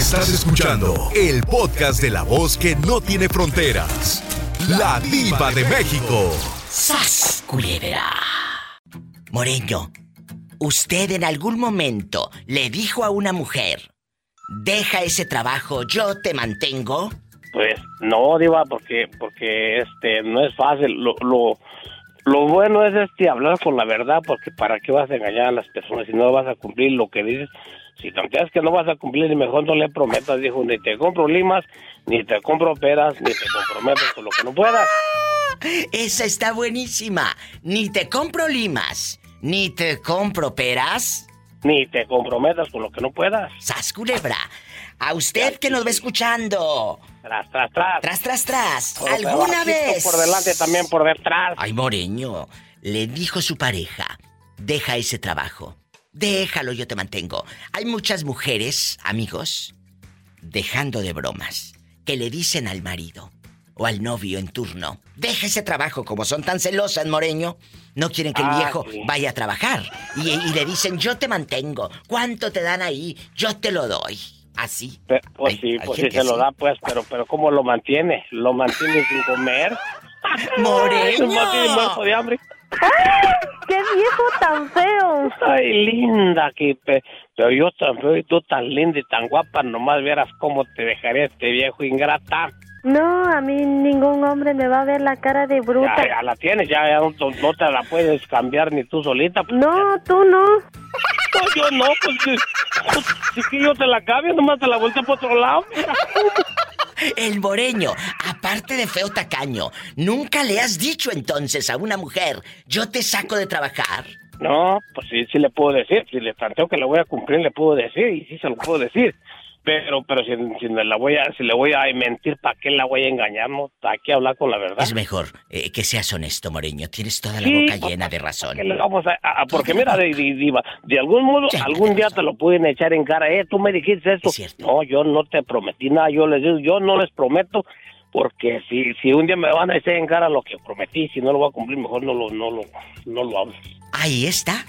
Estás escuchando el podcast de la voz que no tiene fronteras. La diva de México. ¡Sas, culebra! Moreño, ¿usted en algún momento le dijo a una mujer, deja ese trabajo, yo te mantengo? Pues no, Diva, porque, porque este, no es fácil. Lo, lo, lo bueno es este, hablar con la verdad, porque para qué vas a engañar a las personas si no vas a cumplir lo que dices. Si tanteas que no vas a cumplir, mejor no le prometas, dijo, ni te compro limas, ni te compro peras, ni te comprometas con lo que no puedas. Esa está buenísima. Ni te compro limas, ni te compro peras. Ni te comprometas con lo que no puedas. ¡Sas, culebra! A usted que nos va escuchando. Tras, tras, tras. Tras, tras, tras. Por ¿Alguna vez? Por delante, también por detrás. Ay, Moreño, le dijo su pareja, deja ese trabajo. Déjalo, yo te mantengo. Hay muchas mujeres, amigos, dejando de bromas, que le dicen al marido o al novio en turno, deja ese trabajo, como son tan celosas, Moreño, no quieren que el Ah, viejo sí. vaya a trabajar. Y, y le dicen, yo te mantengo, ¿cuánto te dan ahí? Yo te lo doy. Así. Pe- Pues Hay- sí, hay pues sí se lo da, pues, pero, pero ¿cómo lo mantiene? ¿Lo mantiene sin comer? ¡Moreño! ¡Qué viejo tan feo! Ay, linda, que pe- pero yo tan feo y tú tan linda y tan guapa, nomás vieras cómo te dejaría este viejo ingrata. No, a mí ningún hombre me va a ver la cara de bruta. Ya, ya la tienes, ya, ya no, no te la puedes cambiar ni tú solita. pues. No, tú no. No, yo no, pues si, pues, si que yo te la cambio, nomás te la vuelta por otro lado. El moreño, aparte de feo tacaño, ¿nunca le has dicho entonces a una mujer, yo te saco de trabajar? No, pues sí, sí le puedo decir. Si le planteo que le voy a cumplir, le puedo decir y sí se lo puedo decir. Pero, pero si, si me la voy a, si le voy a mentir, ¿para qué la voy a engañar? No, hay que hablar con la verdad. Es mejor eh, que seas honesto, Moreño. Tienes toda la Sí, boca llena de razón. ¿Qué le vamos a, a- porque mira, de, de- Diva, de algún modo, algún día te lo pueden echar en cara. Eh, tú me dijiste esto. Es. No, yo no te prometí nada. Yo les digo, yo no les prometo. Porque si, si un día me van a echar en cara lo que prometí, si no lo voy a cumplir, mejor no lo, no lo, no lo hablo. Ahí está.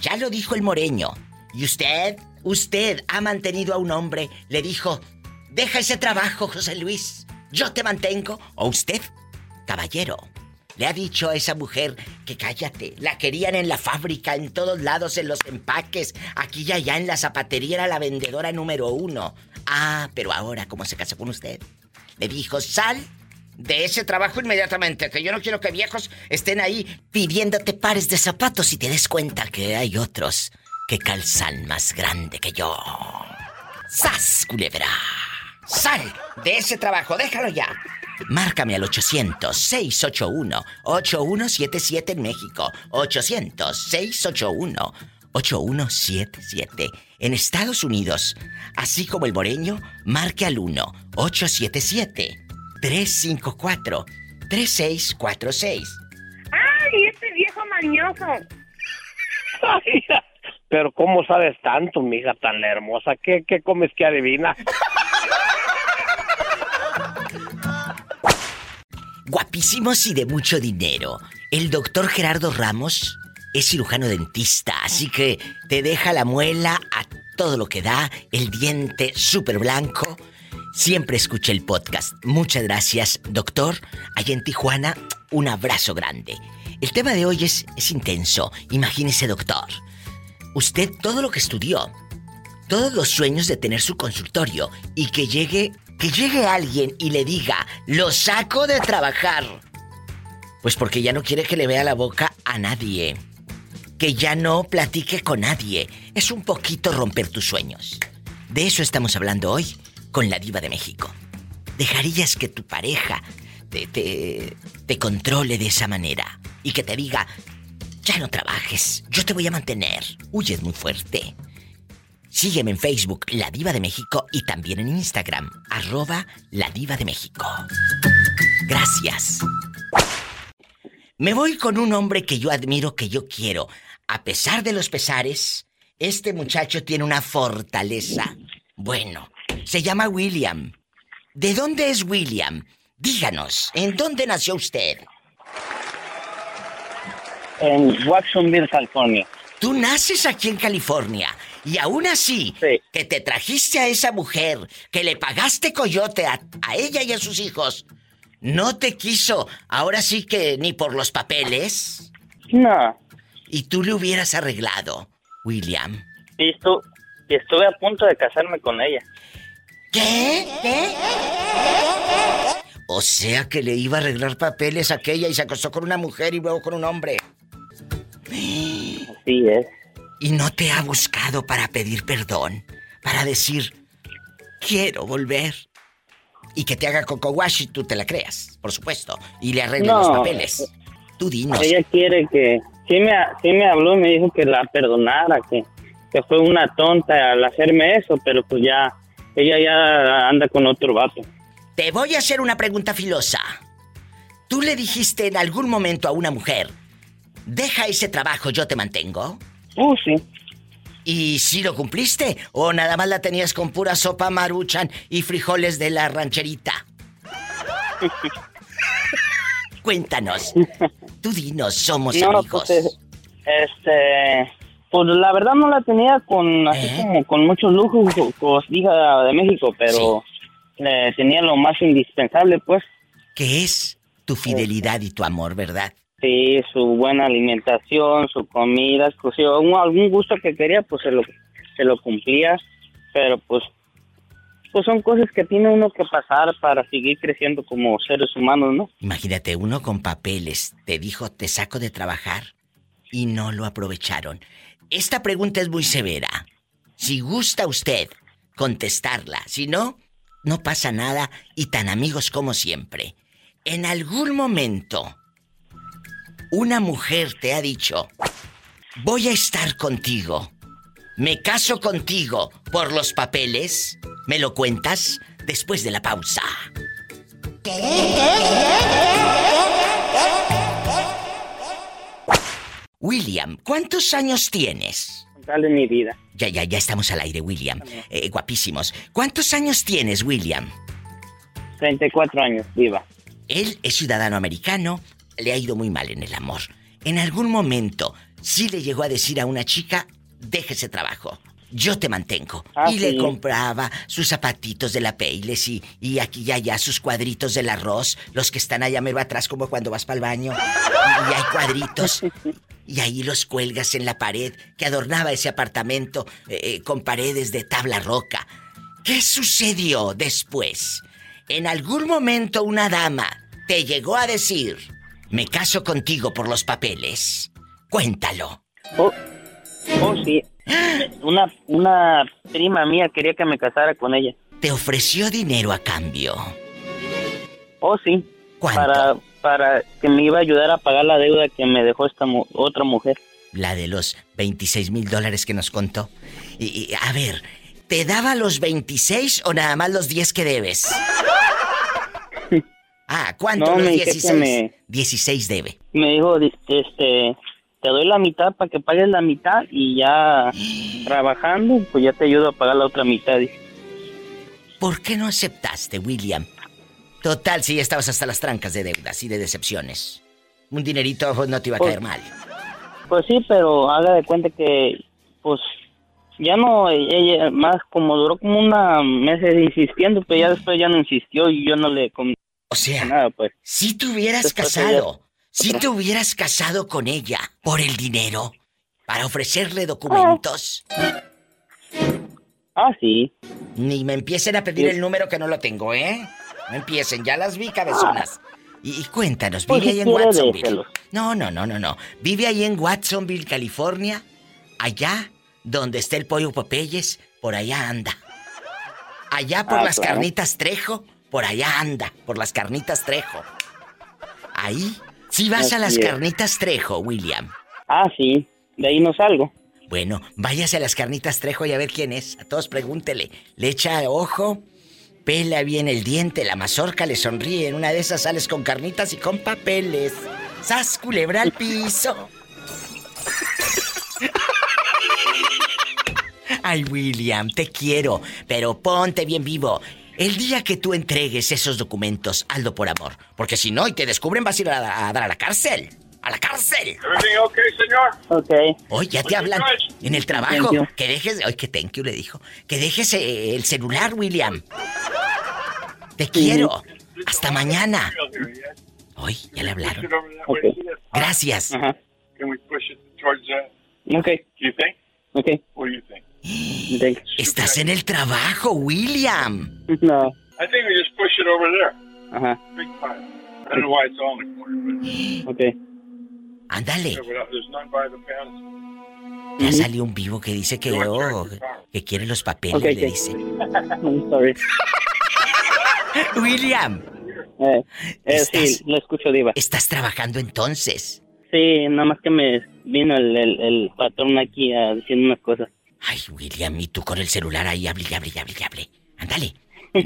Ya lo dijo el moreño. ¿Y usted? Usted ha mantenido a un hombre. Le dijo, deja ese trabajo, José Luis. Yo te mantengo. O usted, caballero. Le ha dicho a esa mujer que cállate. La querían en la fábrica, en todos lados, en los empaques. Aquí y allá en la zapatería era la vendedora número uno. Ah, pero ahora, como se casó con usted, le dijo, sal de ese trabajo inmediatamente, que yo no quiero que viejos estén ahí pidiéndote pares de zapatos y te des cuenta que hay otros que calzan más grande que yo. ¡Sas, culebra! ¡Sal de ese trabajo! ¡Déjalo ya! Márcame al 800-681-8177 en México. 800-681-8177 en Estados Unidos. Así como el moreño, marque al 1-877-354-3646. ¡Ay, este viejo mañoso! Pero ¿cómo sabes tanto, mija tan hermosa? ¿Qué, qué comes que adivina? Guapísimos y de mucho dinero. El doctor Gerardo Ramos es cirujano dentista, así que te deja la muela a todo lo que da, el diente súper blanco. Siempre escucha el podcast. Muchas gracias, doctor. Allá en Tijuana, un abrazo grande. El tema de hoy es, es intenso. Imagínese, doctor. Usted todo lo que estudió, todos los sueños de tener su consultorio y que llegue, que llegue alguien y le diga, lo saco de trabajar. Pues porque ya no quiere que le vea la boca a nadie. Que ya no platique con nadie. Es un poquito romper tus sueños. De eso estamos hablando hoy con la diva de México. ¿Dejarías que tu pareja te, te, te controle de esa manera? Y que te diga, ya no trabajes, yo te voy a mantener. Uy, es muy fuerte. Sígueme en Facebook, La Diva de México, y también en Instagram, arroba La Diva de México. Gracias. Me voy con un hombre que yo admiro, que yo quiero. A pesar de los pesares, este muchacho tiene una fortaleza. Bueno, se llama William. ¿De dónde es William? Díganos, ¿en dónde nació usted? En Watsonville, California. Tú naces aquí en California Y aún así, que te trajiste a esa mujer, que le pagaste coyote a, a ella y a sus hijos, ¿no te quiso ahora sí que ni por los papeles? No. ¿Y tú le hubieras arreglado, William? Y, estuve a punto de casarme con ella. ¿Qué? ¿Qué? O sea que le iba a arreglar papeles a aquella y se acostó con una mujer y luego con un hombre. Así es. ¿Y no te ha buscado para pedir perdón? Para decir, quiero volver. Y que te haga coco wash y tú te la creas, por supuesto. Y le arregle los papeles. Tú dinos. Ella quiere que... Sí me, sí me habló y me dijo que la perdonara, que, que fue una tonta al hacerme eso, pero pues ya... Ella ya anda con otro vato. Te voy a hacer una pregunta filosa. ¿Tú le dijiste en algún momento a una mujer, deja ese trabajo, yo te mantengo? Oh, sí. ¿Y si lo cumpliste? ¿O nada más la tenías con pura sopa maruchan y frijoles de la rancherita? Cuéntanos. Tú dinos, somos pues, amigos. Eh, este. Pues la verdad no la tenía con así ¿Eh? como con muchos lujos, hija de México, pero tenía lo más indispensable, pues. ¿Qué es tu fidelidad y tu amor, verdad? Sí, su buena alimentación, su comida, si algún gusto que quería, pues se lo, se lo cumplía, pero pues, pues son cosas que tiene uno que pasar para seguir creciendo como seres humanos, ¿no? Imagínate, uno con papeles te dijo, te saco de trabajar y no lo aprovecharon. Esta pregunta es muy severa. Si gusta usted contestarla, si no, no pasa nada y tan amigos como siempre. En algún momento, una mujer te ha dicho, voy a estar contigo, me caso contigo por los papeles, ¿me lo cuentas? Después de la pausa. William, ¿cuántos años tienes? Dale mi vida. Ya, ya, ya estamos al aire, William. Eh, guapísimos. ¿Cuántos años tienes, William? 34 años, viva. Él es ciudadano americano, le ha ido muy mal en el amor. En algún momento, sí le llegó a decir a una chica, deje ese trabajo. Yo te mantengo. Ah, y le compraba sus zapatitos de la Peiles y, y aquí y allá sus cuadritos del arroz, los que están allá mero atrás como cuando vas para el baño. Y, hay cuadritos. Y ahí los cuelgas en la pared que adornaba ese apartamento eh, eh, con paredes de tabla roca. ¿Qué sucedió después? En algún momento una dama te llegó a decir, me caso contigo por los papeles. Cuéntalo. Oh, oh sí. Una, una prima mía quería que me casara con ella. ¿Te ofreció dinero a cambio? Oh, sí. ¿Cuánto? Para, para que me iba a ayudar a pagar la deuda que me dejó esta otra mujer. La de los 26 mil dólares que nos contó. Y, a ver, ¿te daba los 26 o nada más los 10 que debes? Ah, ¿cuánto? los 16. 16 debe. Me dijo, este, te doy la mitad para que pagues la mitad y ya trabajando, pues ya te ayudo a pagar la otra mitad. ¿Por qué no aceptaste, William? Total, si ya estabas hasta las trancas de deudas y de decepciones. Un dinerito pues, no te iba a pues caer mal. Pues sí, pero haga de cuenta que, pues, ya no, ella más como duró como una meses insistiendo, pero ya después ya no insistió y yo no le... O sea, nada, pues. si te hubieras casado, si te hubieras casado con ella por el dinero, para ofrecerle documentos. Ah, sí. Ni me empiecen a pedir el número que no lo tengo, ¿eh? No empiecen, ya las vi cabezonas. Y, cuéntanos, ¿vive pues ahí en Watsonville? No, no, no, no, no. ¿Vive ahí en Watsonville, California? Allá, donde está el pollo Popeyes, por allá anda. Allá por ah, las carnitas Trejo, por allá anda, por las carnitas Trejo. Ahí, si vas a las carnitas Trejo, William. Ah, sí, de ahí no salgo. Bueno, váyase a las carnitas Trejo y a ver quién es. A todos pregúntele. Le echa ojo pela bien el diente, la mazorca le sonríe. En una de esas sales con carnitas y con papeles. ¡Sas, culebra al piso! Ay, William, te quiero, pero ponte bien vivo. El día que tú entregues esos documentos, hazlo por amor. Porque si no y te descubren, vas a ir a, dar a la cárcel. ¡A la cárcel! Everything okay, señor? Ok. Hoy ya te hablan en el trabajo. Que dejes. Ay, que thank you le dijo. Que dejes eh, el celular, William. Te quiero. Hasta mañana. Hoy ya le hablaron. Ok. Gracias. Ajá. Can we push it towards that? Ok. Estás en el trabajo, William. No. I think we just push it over there. Ajá. Big time. I don't know why it's on the corner, but Ok. Ándale. yeah, but there's none by the pounds. Ya salió un vivo que dice que yo, que quiere los papeles, Ok, le ok. dice. I'm sorry. William, Eh, eh, Estás- sí, lo escucho, Diva. ¿estás trabajando entonces? Sí, nada más que me vino el, el, el patrón aquí a diciendo unas cosas. Ay, William, y tú con el celular ahí, hable, y hable, y hable, y hable. Ándale.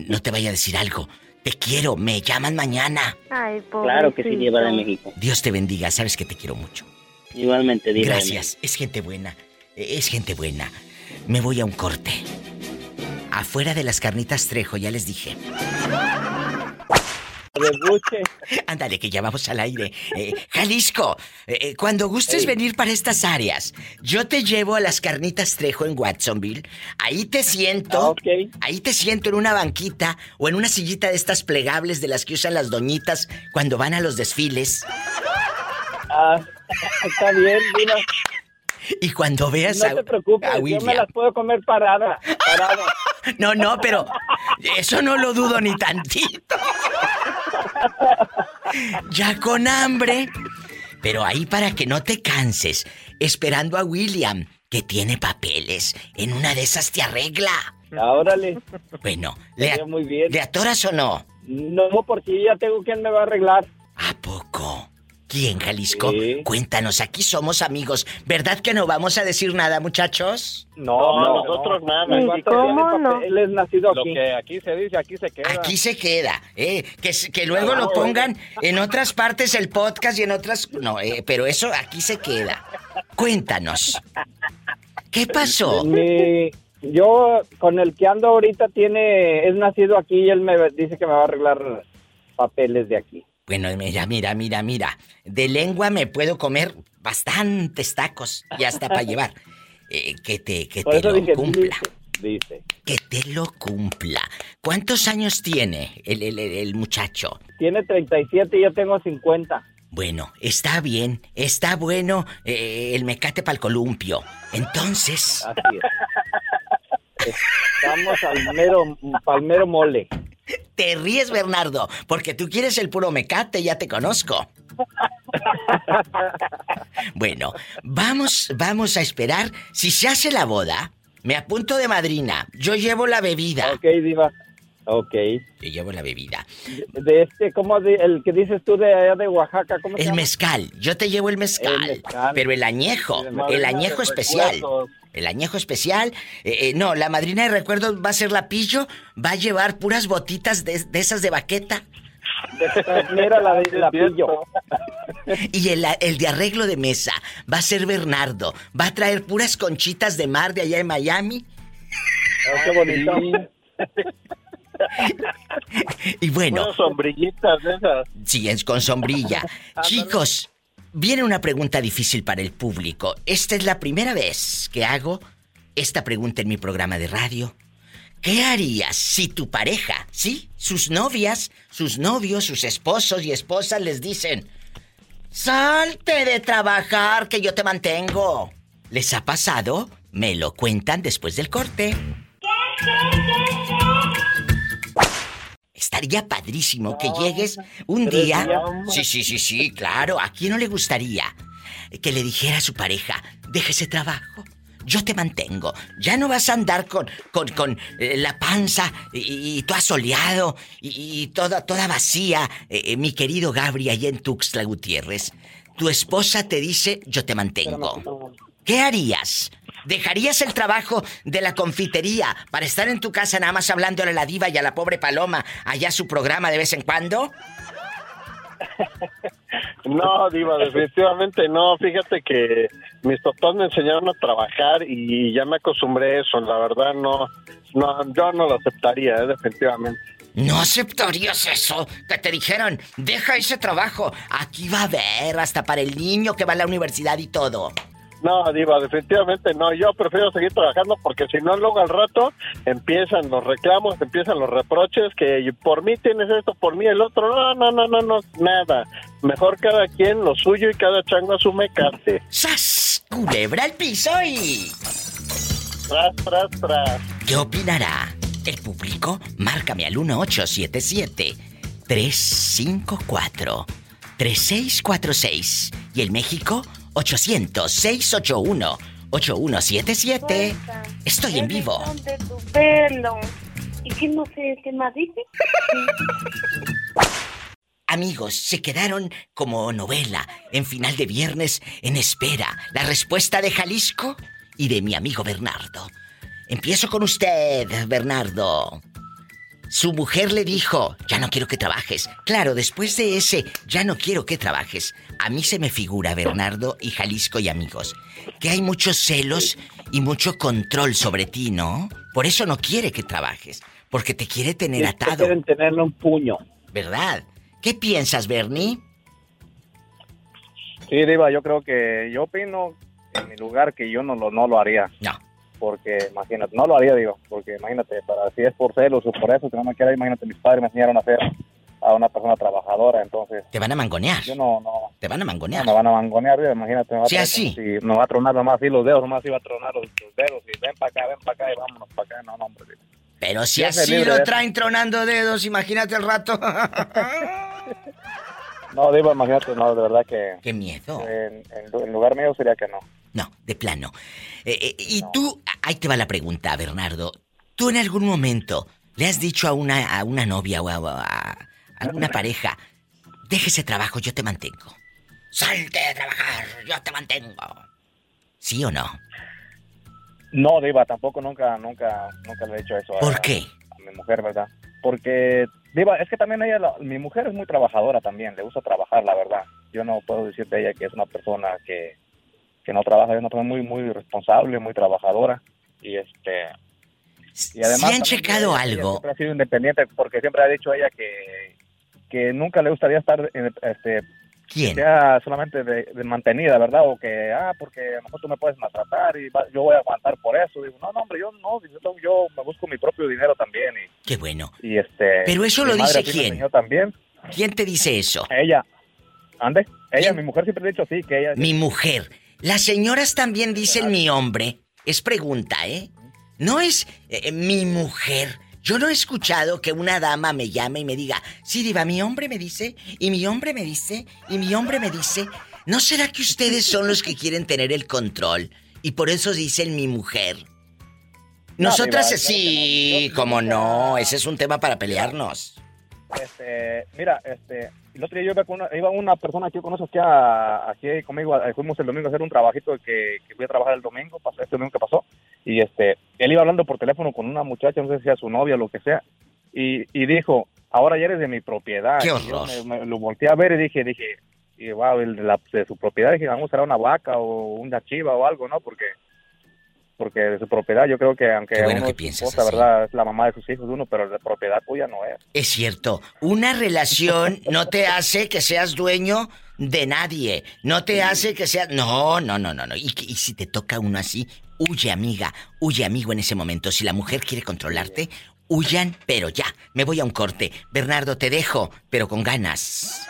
No te vaya a decir algo. Te quiero, me llaman mañana. Ay, pobrecito. Claro que sí, Diva de México. Dios te bendiga, sabes que te quiero mucho. Igualmente, Diva Gracias, es gente buena. Es gente buena. Me voy a un corte. Afuera de las carnitas Trejo, ya les dije. Ándale, que ya vamos al aire. Eh, Jalisco, eh, eh, cuando gustes venir para estas áreas, yo te llevo a las carnitas Trejo en Watsonville. Ahí te siento. Ah, ok. Ahí te siento en una banquita o en una sillita de estas plegables de las que usan las doñitas cuando van a los desfiles. Ah, está bien, Diva. Y cuando veas No a, te preocupes, a yo me las puedo comer parada. Parada. No, no, pero eso no lo dudo ni tantito. Ya con hambre. Pero ahí para que no te canses, esperando a William, que tiene papeles. En una de esas te arregla. Ah, Órale. Bueno, ¿le, muy bien. ¿le atoras o no? No, porque ya tengo quien me va a arreglar. ¿A poco? ¿Quién, Jalisco? Sí. Cuéntanos, aquí somos amigos. ¿Verdad que no vamos a decir nada, muchachos? No, No, nosotros nada. ¿Y ¿Cuánto cómo no? Él es nacido Lo aquí. que aquí se dice, aquí se queda. Aquí se queda, ¿eh? Que, que luego lo pongan en otras partes el podcast y en otras... No, eh, pero eso aquí se queda. Cuéntanos. ¿Qué pasó? Mi- yo con el que ando ahorita tiene es nacido aquí y él me dice que me va a arreglar papeles de aquí. Bueno, mira, mira, mira, mira. De lengua me puedo comer bastantes tacos y hasta para llevar. Eh, que te, que te lo dije, cumpla. dice. Que te lo cumpla. ¿Cuántos años tiene el, el- el- el muchacho? Tiene 37 y yo tengo 50. Bueno, está bien, está bueno eh, el mecate para el columpio. Entonces, Así es. Estamos al mero, palmero mole. te ríes, Bernardo, porque tú quieres el puro mecate, ya te conozco. Bueno, vamos, vamos a esperar. Si se hace la boda, me apunto de madrina. Yo llevo la bebida. Ok, diva. Ok. Yo llevo la bebida. De este, ¿cómo de, el que dices tú de allá de Oaxaca? ¿Cómo se El llama? mezcal, yo te llevo el mezcal, El mezcal. pero el añejo, el añejo especial. recuerdos. El añejo especial, eh, eh, no, la madrina de recuerdos va a ser la pillo, va a llevar puras botitas de, de esas de baqueta Mira la de la pillo. y el, el de arreglo de mesa va a ser Bernardo, va a traer puras conchitas de mar de allá en Miami Oh, qué bonito. y bueno, sombrillitas de esas. Sí, es con sombrilla. Chicos, viene una pregunta difícil para el público. Esta es la primera vez que hago esta pregunta en mi programa de radio. ¿Qué harías si tu pareja, sí, sus novias, sus novios, sus esposos y esposas les dicen, salte de trabajar que yo te mantengo? ¿Les ha pasado? Me lo cuentan después del corte. Estaría padrísimo que llegues un día. Sí, sí, sí, sí, claro. ¿A quién no le gustaría que le dijera a su pareja, deje ese trabajo? Yo te mantengo. Ya no vas a andar con, con, con eh, la panza y, y todo asoleado y, y toda, toda vacía, eh, eh, mi querido Gabri, allá en Tuxtla Gutiérrez. Tu esposa te dice, yo te mantengo. ¿Qué harías? ¿Dejarías el trabajo de la confitería para estar en tu casa nada más hablándole a la diva y a la pobre Paloma allá su programa de vez en cuando? No, Diva, definitivamente no. Fíjate que mis papás me enseñaron a trabajar y ya me acostumbré a eso. La verdad, no, no yo no lo aceptaría, eh, definitivamente. ¿No aceptarías eso? Que te dijeron, deja ese trabajo. Aquí va a haber hasta para el niño que va a la universidad y todo. No, Diva, definitivamente no. Yo prefiero seguir trabajando porque si no, luego al rato empiezan los reclamos, empiezan los reproches que por mí tienes esto, por mí el otro. No, no, no, no, no, nada. Mejor cada quien lo suyo y cada chango a su mecate. ¡Sas! Culebra al piso y... Tras, tras, tras. ¿Qué opinará el público? Márcame al 1877 354 3646 y el México 800-681-8177. Estoy en vivo. De tu pelo. ¿Y qué no sé qué más dice? Amigos, se quedaron como novela en final de viernes en espera. La respuesta de Jalisco y de mi amigo Bernardo. Empiezo con usted, Bernardo. Su mujer le dijo, ya no quiero que trabajes. Claro, después de ese, ya no quiero que trabajes. A mí se me figura, Bernardo y Jalisco y amigos, que hay muchos celos y mucho control sobre ti, ¿no? Por eso no quiere que trabajes, porque te quiere tener atado. Quieren tenerle un puño. ¿Verdad? ¿Qué piensas, Bernie? Sí, Diva, yo creo que yo opino en mi lugar que yo no lo, no lo haría. No. Porque imagínate, no lo haría, digo, porque imagínate, para si es por celos o por eso, que no me quiera, imagínate, mis padres me enseñaron a hacer a una persona trabajadora, entonces Te van a mangonear. yo no, no, Te van a mangonear. no me van a mangonear, Diva, imagínate, me va Sí, así. si me va a tronar nomás así los dedos, nomás iba a tronar los, los dedos y ven para acá, ven para acá y vámonos para acá, no, no, hombre. Pero si así lo traen tronando dedos, imagínate el rato. No, Diva, imagínate, no, de verdad que Qué miedo. en, en- en lugar mío sería que no. No, de plano. Eh, eh, y tú, ahí te va la pregunta, Bernardo. ¿Tú en algún momento le has dicho a una, a una novia o a, a- a alguna pareja, deje ese trabajo, yo te mantengo? Salte de trabajar, yo te mantengo. ¿Sí o no? No, Diva, tampoco nunca, nunca, nunca le he dicho eso. a- ¿Por qué? a mi mujer, ¿verdad? Porque, Diva, es que también ella, la- mi mujer es muy trabajadora también, le gusta trabajar, la verdad. Yo no puedo decir de ella que es una persona que, que no trabaja, es una persona muy, muy responsable, muy trabajadora. Y este... Y además, si han checado ella- ella algo, siempre ha sido independiente porque siempre ha dicho ella que, que nunca le gustaría estar en- este, ¿quién? sea solamente de, de mantenida, ¿verdad? O que, ah, porque a lo mejor tú me puedes maltratar y va- yo voy a aguantar por eso. Digo, no, no, hombre, yo no, yo, yo me busco mi propio dinero también. Y, Qué bueno. y este... Pero eso lo dice así quién? también. ¿Quién te dice eso? Ella. ¿Ande? Ella, ¿Quién? mi mujer siempre ha dicho sí, que ella... Mi mujer. Las señoras también dicen mi hombre. Es pregunta, ¿eh? No es eh, mi mujer. Yo no he escuchado que una dama me llame y me diga, sí, diva, mi hombre me dice, y mi hombre me dice, y mi hombre me dice. ¿No será que ustedes son los que quieren tener el control? Y por eso dicen mi mujer. No, Nosotras diva, sí, no. Yo como no, ese es un tema para pelearnos. Este, mira, este, el otro día yo iba con una, iba una persona que yo conozco aquí, a- aquí conmigo, a- fuimos el domingo a hacer un trabajito que, que fui a trabajar el domingo, pasó, este domingo que pasó, y este, él iba hablando por teléfono con una muchacha, no sé si era su novia o lo que sea, y, y dijo, ahora ya eres de mi propiedad. ¡Qué Y yo horror! me- me lo volteé a ver y dije, dije, y wow, el de, la, de su propiedad, dije, vamos a será una vaca o una chiva o algo, ¿no? Porque porque de su propiedad yo creo que aunque Qué bueno uno que piensas esposa, así. verdad, es la mamá de sus hijos uno, pero de propiedad tuya no es. Es cierto, una relación no te hace que seas dueño de nadie, no te hace que seas... No, no, no, no, no. Y, y si te toca uno así, huye amiga, huye amigo en ese momento. Si la mujer quiere controlarte, huyan, pero ya, me voy a un corte. Bernardo, te dejo, pero con ganas.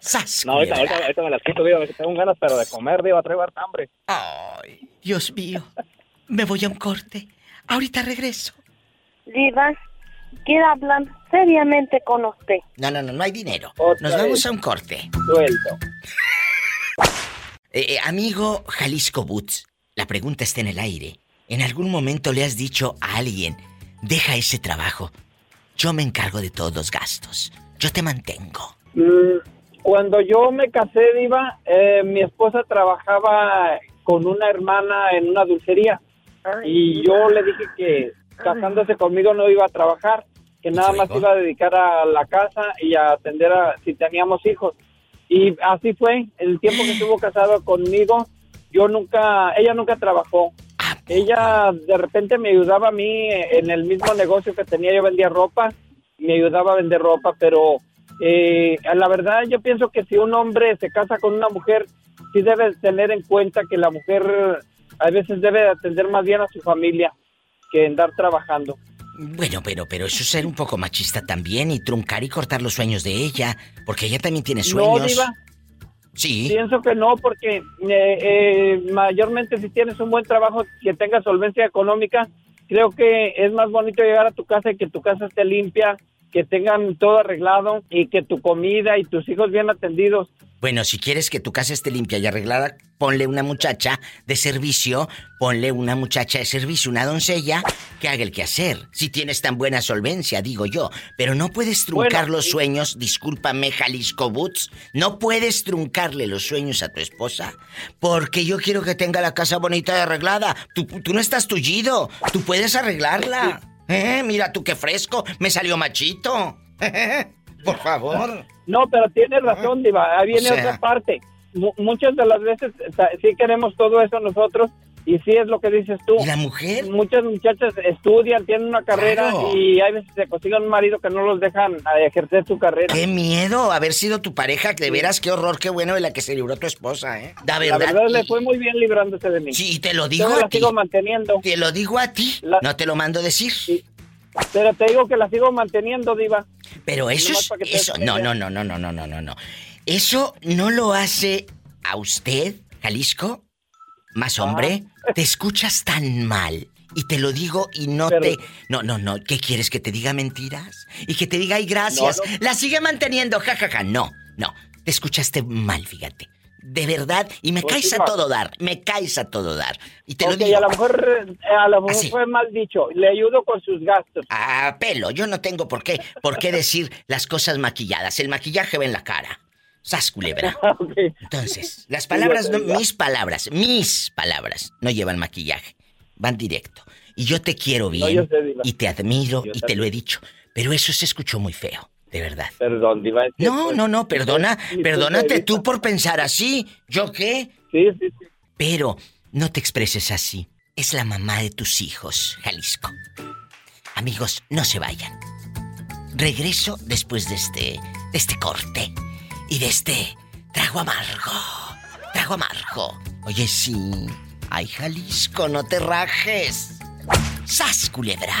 ¡Sas! No, ahorita, ahorita, ahorita me las quito, digo, tengo ganas, pero de comer, digo, traigo harta hambre. Ay, Dios mío, me voy a un corte. Ahorita regreso. Diva, quiero hablar seriamente con usted. No, no, no, no hay dinero. Otra Nos vamos vez. a un corte. Suelto. Eh, eh, amigo Jalisco Boots, la pregunta está en el aire. ¿En algún momento le has dicho a alguien, deja ese trabajo? Yo me encargo de todos los gastos. Yo te mantengo. Mm, Cuando yo me casé, Diva, eh, mi esposa trabajaba con una hermana en una dulcería. Y yo le dije que casándose conmigo no iba a trabajar, que nada más iba a dedicar a la casa y a atender a si teníamos hijos. Y así fue, el tiempo que estuvo casado conmigo, yo nunca, ella nunca trabajó. ¿A ella de repente me ayudaba a mí en el mismo negocio que tenía, yo vendía ropa, me ayudaba a vender ropa, pero eh, la verdad yo pienso que si un hombre se casa con una mujer, sí debe tener en cuenta que la mujer a veces debe atender más bien a su familia que andar trabajando. Bueno, pero, pero eso es ser un poco machista también y truncar y cortar los sueños de ella, porque ella también tiene sueños. No, Diva. Sí. Pienso que no, porque eh, eh, mayormente si tienes un buen trabajo que tenga solvencia económica, creo que es más bonito llegar a tu casa y que tu casa esté limpia, que tengan todo arreglado y que tu comida y tus hijos bien atendidos. Bueno, si quieres que tu casa esté limpia y arreglada, ponle una muchacha de servicio, ponle una muchacha de servicio, una doncella, que haga el quehacer. Si tienes tan buena solvencia, digo yo. Pero no puedes truncar los sueños, discúlpame, Jalisco Boots, no puedes truncarle los sueños a tu esposa, porque yo quiero que tenga la casa bonita y arreglada. Tú, tú no estás tullido, tú puedes arreglarla. Eh, mira tú qué fresco, me salió machito. Por favor. No, pero tienes razón, Diva. Ahí viene otra parte. muchas de las veces sí queremos todo eso nosotros y sí es lo que dices tú. ¿Y la mujer? Muchas muchachas estudian, tienen una carrera y hay veces se consiguen un marido que no los dejan ejercer su carrera. Qué miedo haber sido tu pareja, de veras, qué horror, qué bueno de la que se libró tu esposa, ¿eh? La verdad, la verdad le fue muy bien librándose de mí. Sí, te lo digo Yo a la sigo manteniendo. Te lo digo a ti, no te lo mando decir. Sí. Pero te digo que la sigo manteniendo, Diva. Pero eso es. Eso, no, no, no, no, no, no, no, no, no. Eso no lo hace a usted, Jalisco, más hombre. Te escuchas tan mal. Y te lo digo y no te. No, no, no. ¿Qué quieres? ¿Que te diga mentiras? Y que te diga, ay, gracias. La sigue manteniendo, jajaja. Ja, ja. No, no. Te escuchaste mal, fíjate de verdad, y me pues caes a todo dar, me caes a todo dar. Y te lo digo. a lo mejor, a lo mejor fue mal dicho, le ayudo con sus gastos. Ah, pelo, yo no tengo por qué, por qué decir las cosas maquilladas, el maquillaje va en la cara. Sas culebra. Entonces, las palabras, mis palabras, mis palabras, no llevan maquillaje, van directo. Y yo te quiero bien, y te admiro, y te lo he dicho, pero eso se escuchó muy feo. De verdad. Perdón, Diva. No, no, no, perdona. Perdónate tú por pensar así. ¿Yo qué? Sí, sí, sí. Pero no te expreses así. Es la mamá de tus hijos, Jalisco. Amigos, no se vayan. Regreso después de este, de este corte y de este trago amargo. Trago amargo. Oye, sí. Ay, Jalisco, no te rajes. ¡Sas, culebra!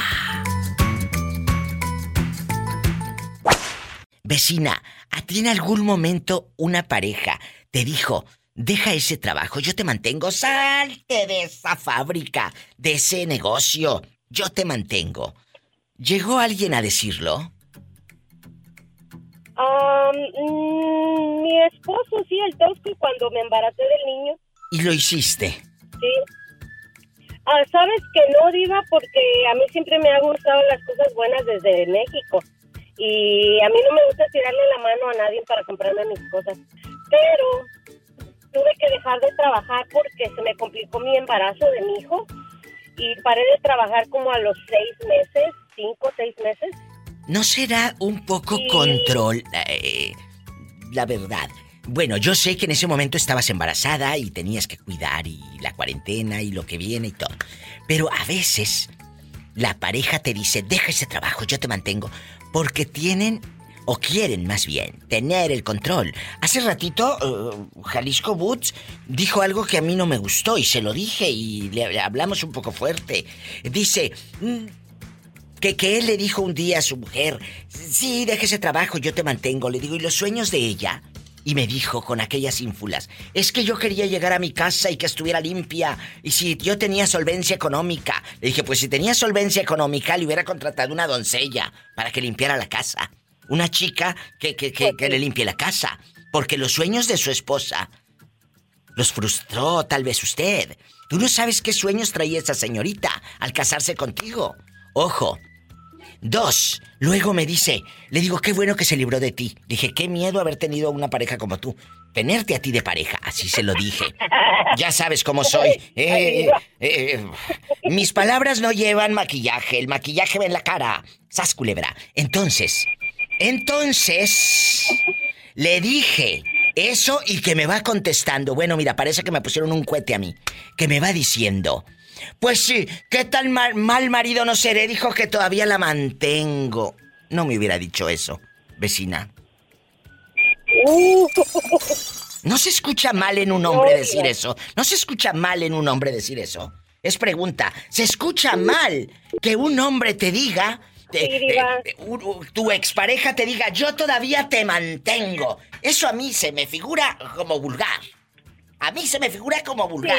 Vecina, ¿a ti en algún momento una pareja te dijo, deja ese trabajo, yo te mantengo, salte de esa fábrica, de ese negocio, yo te mantengo? ¿Llegó alguien a decirlo? Mm, mi esposo, sí, el tosco, cuando me embaracé del niño. ¿Y lo hiciste? Sí. Ah, Sabes que no, Diva, porque a mí siempre me han gustado las cosas buenas desde México y a mí no me gusta tirarle la mano a nadie para comprarme mis cosas. Pero tuve que dejar de trabajar porque se me complicó mi embarazo de mi hijo y paré de trabajar como a los seis meses, cinco o seis meses. ¿No será un poco control, eh, la verdad? Bueno, yo sé que en ese momento estabas embarazada y tenías que cuidar y la cuarentena y lo que viene y todo. Pero a veces la pareja te dice, deja ese trabajo, yo te mantengo porque tienen o quieren más bien tener el control. Hace ratito uh, Jalisco Boots dijo algo que a mí no me gustó y se lo dije y le, hablamos un poco fuerte. Dice mm, que, que él le dijo un día a su mujer, sí, deje ese trabajo, yo te mantengo. Le digo, ¿y los sueños de ella? Y me dijo con aquellas ínfulas, es que yo quería llegar a mi casa y que estuviera limpia. Y si yo tenía solvencia económica. Le dije, pues si tenía solvencia económica, le hubiera contratado una doncella para que limpiara la casa. Una chica que, que, que, le limpie la casa. Porque los sueños de su esposa los frustró tal vez usted. Tú no sabes qué sueños traía esa señorita al casarse contigo. Ojo, Dos, luego me dice, le digo, qué bueno que se libró de ti. Dije, qué miedo haber tenido una pareja como tú. Tenerte a ti de pareja, así se lo dije. Ya sabes cómo soy. Eh, eh, eh, mis palabras no llevan maquillaje, el maquillaje va en la cara. Sas culebra. Entonces, entonces, le dije eso y que me va contestando. Bueno, mira, parece que me pusieron un cohete a mí. Que me va diciendo, Pues sí, ¿qué tal mal, mal marido no seré? Dijo que todavía la mantengo. No me hubiera dicho eso, vecina. Uh. No se escucha mal en un hombre decir eso. No se escucha mal en un hombre decir eso. Es pregunta. ¿Se escucha mal que un hombre te diga, eh, u- tu expareja te diga, yo todavía te mantengo? Eso a mí se me figura como vulgar. A mí se me figura como vulgar.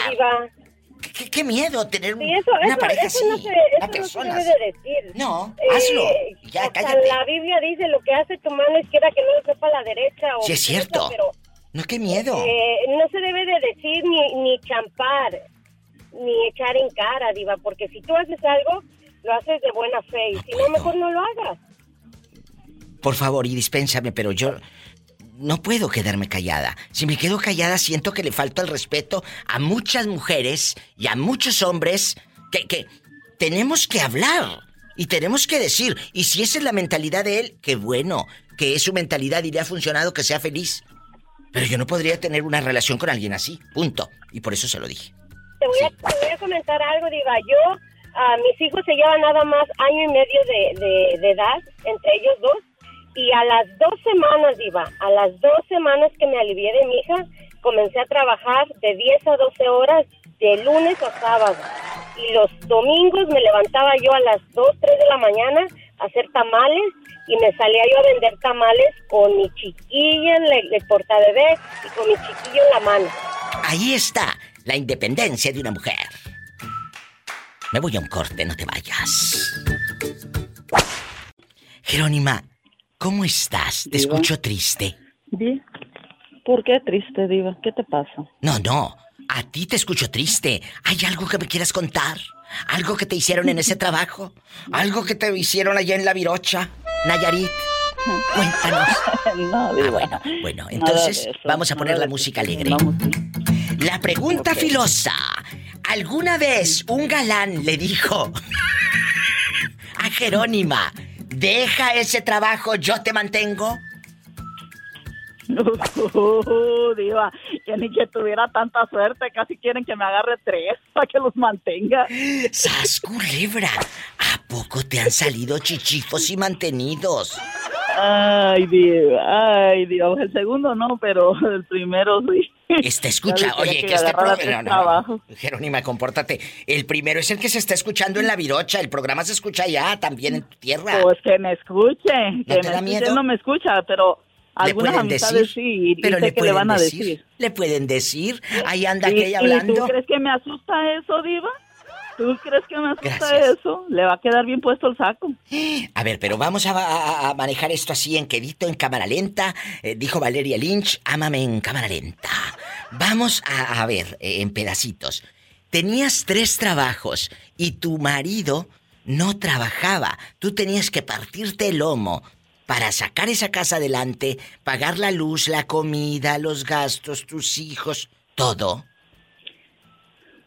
¿Qué, qué miedo tener un- Sí, eso, una eso, pareja eso así. no se, eso no se debe de decir. No, Eh, hazlo. Ya, hasta cállate. La Biblia dice lo que hace tu mano izquierda que no lo sepa la derecha. O Sí, es cierto. Pero No, qué miedo. eh, no se debe de decir ni, ni champar, ni echar en cara, Diva, porque si tú haces algo, lo haces de buena fe. Y si no, mejor no lo hagas. Por favor, y dispénsame, pero yo no puedo quedarme callada. Si me quedo callada, siento que le falta el respeto a muchas mujeres y a muchos hombres que, que tenemos que hablar y tenemos que decir. Y si esa es la mentalidad de él, qué bueno, que es su mentalidad y le ha funcionado, que sea feliz. Pero yo no podría tener una relación con alguien así, punto. Y por eso se lo dije. Te voy, a, te voy a comentar algo, Diva. Yo, a mis hijos se llevan nada más año y medio de, de- de edad, entre ellos dos. Y a las dos semanas, Diva, a las dos semanas que me alivié de mi hija, comencé a trabajar de 10 a 12 horas, de lunes a sábado. Y los domingos me levantaba yo a las 2, 3 de la mañana a hacer tamales y me salía yo a vender tamales con mi chiquilla en el, el portabebé y con mi chiquillo en la mano. Ahí está la independencia de una mujer. Me voy a un corte, no te vayas. Jerónima, ¿cómo estás? Te Diva. escucho triste. Bien. ¿Por qué triste, Diva? ¿Qué te pasa? No, no, a ti te escucho triste. ¿Hay algo que me quieras contar? ¿Algo que te hicieron en ese trabajo? ¿Algo que te hicieron allá en la Virocha, Nayarit? Cuéntanos. no, Ah, Diva. bueno, bueno, Nada entonces eso, vamos a poner la música alegre. Vamos. La pregunta filosa. ¿Alguna vez un galán le dijo a Jerónima, deja ese trabajo, yo te mantengo? Uh, diva, que ni que tuviera tanta suerte, casi quieren que me agarre tres para que los mantenga. ¡Sas, culebra! ¿A poco te han salido chichifos y mantenidos? Ay, diva, ay, diva, el segundo no, pero el primero sí. Este escucha, Ya ves, quería oye, que que este programa. tres trabajos. Jerónima, compórtate. El primero es el que se está escuchando en la virocha. El programa se escucha allá, también en tu tierra. Pues que me escuche, que te me da escuche, miedo? no me escucha, pero ¿Le algunas pueden amistades decir? sí, y Pero le que le van a decir. decir. Le pueden decir. Ahí anda ¿Y, aquella y hablando. tú crees que me asusta eso, diva? ¿Tú crees que me asusta Gracias. eso? Le va a quedar bien puesto el saco. A ver, pero vamos a, a- a manejar esto así en quedito, en cámara lenta. Eh, dijo Valeria Lynch, ámame en cámara lenta. Vamos a, a ver, eh, en pedacitos. Tenías tres trabajos y tu marido no trabajaba. Tú tenías que partirte el lomo para sacar esa casa adelante, pagar la luz, la comida, los gastos, tus hijos, todo.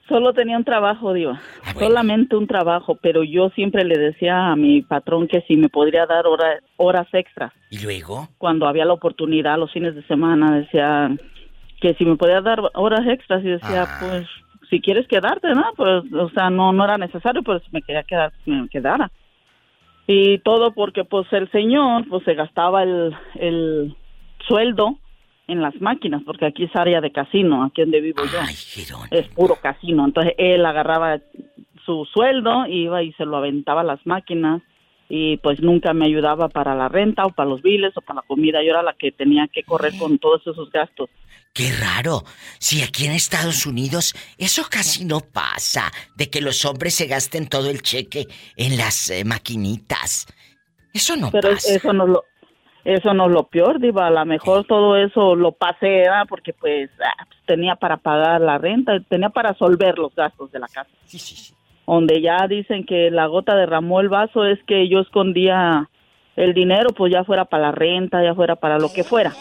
Solo tenía un trabajo, Diva. Ah, bueno. Solamente un trabajo, pero yo siempre le decía a mi patrón que si me podría dar hora- horas extras. ¿Y luego? Cuando había la oportunidad, los fines de semana, decía que si me podía dar horas extras y decía, Ah. pues, si quieres quedarte, ¿no? Pues, o sea, no, no era necesario, pues me quería quedar, me quedara. Y todo porque, pues, el señor, pues, se gastaba el, el sueldo en las máquinas, porque aquí es área de casino, aquí donde vivo yo Ay, es puro casino. Entonces él agarraba su sueldo, iba y se lo aventaba a las máquinas y pues nunca me ayudaba para la renta o para los biles o para la comida. Yo era la que tenía que correr con todos esos gastos. Qué raro. Si aquí en Estados Unidos eso casi no pasa, de que los hombres se gasten todo el cheque en las eh, maquinitas. Eso no Pero pasa. eso no lo eso no es lo peor, diva. A lo mejor todo eso lo pasé ¿verdad? porque pues, ah, pues, tenía para pagar la renta, tenía para solver los gastos de la casa. Sí, sí, sí. donde ya dicen que la gota derramó el vaso es que yo escondía el dinero, pues ya fuera para la renta, ya fuera para lo que fuera.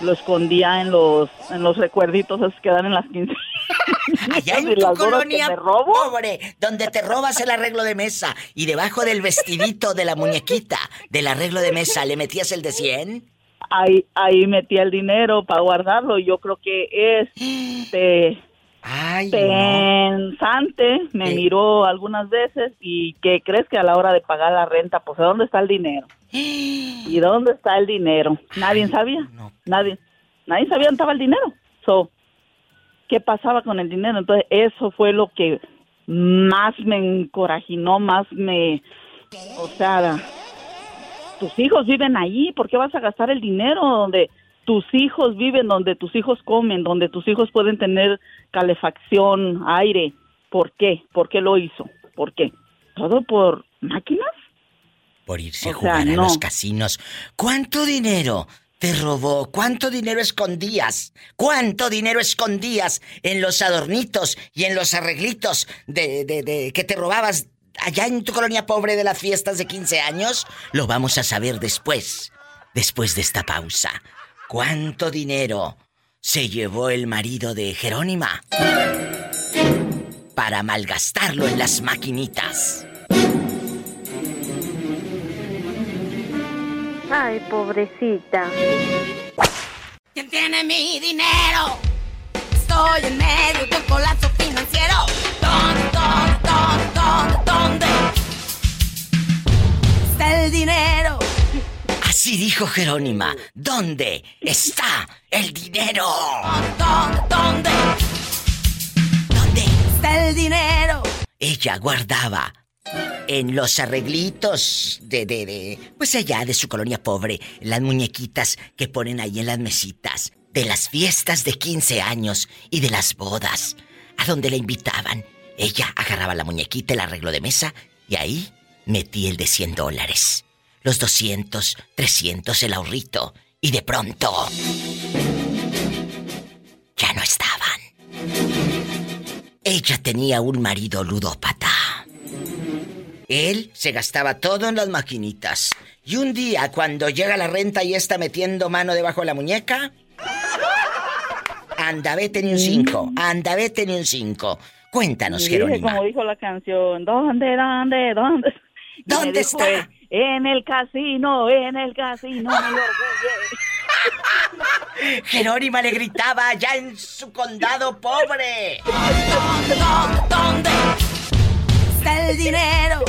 Lo escondía en los en los recuerditos esos que dan en las 15. Allá en tu colonia pobre, donde te robas el arreglo de mesa y debajo del vestidito de la muñequita del arreglo de mesa le metías el de 100. Ahí ahí metía el dinero para guardarlo. Yo creo que este Ay, pensante, me Eh. miró algunas veces y ¿qué crees que a la hora de pagar la renta, pues ¿dónde está el dinero? ¿Y dónde está el dinero? Nadie sabía, nadie, nadie sabía dónde estaba el dinero. So, ¿qué pasaba con el dinero? Entonces, eso fue lo que más me encorajinó, más me, o sea, tus hijos viven allí, ¿por qué vas a gastar el dinero donde tus hijos viven, donde tus hijos comen, donde tus hijos pueden tener calefacción, aire? ¿Por qué? ¿Por qué lo hizo? ¿Por qué? ¿Todo por máquinas? Por irse a sea, jugar a los casinos. ¿Cuánto dinero te robó? ¿Cuánto dinero escondías? ¿Cuánto dinero escondías en los adornitos y en los arreglitos de, de, de- que te robabas allá en tu colonia pobre de las fiestas de 15 años? Lo vamos a saber después, después de esta pausa. ¿Cuánto dinero se llevó el marido de Jerónima para malgastarlo en las maquinitas? Ay, pobrecita. ¿Quién tiene mi dinero? Estoy en medio de un colapso financiero. ¿Dónde, dónde, Así dijo Jerónima. ¿Dónde está el dinero? ¿Dónde, dónde? ¿Dónde? Está el dinero. Ella guardaba en los arreglitos de, de, de, pues allá de su colonia pobre, las muñequitas que ponen ahí en las mesitas, de las fiestas de 15 años y de las bodas, a donde la invitaban. Ella agarraba la muñequita, el arreglo de mesa, y ahí metí el de 100 dólares, los 200, 300, el ahorrito, y de pronto... Ya no estaban. Ella tenía un marido ludópata. Él se gastaba todo en las maquinitas. Y un día, cuando llega la renta y está metiendo mano debajo de la muñeca. Anda, vete ni un cinco. Anda, vete ni un cinco. Cuéntanos, Y dije, Jerónima. como dijo la canción, ¿dónde, dónde, dónde? ¿Dónde está? En el casino, en el casino. Jerónima le gritaba allá en su condado pobre. ¿Dónde, dónde, dónde? Está el dinero.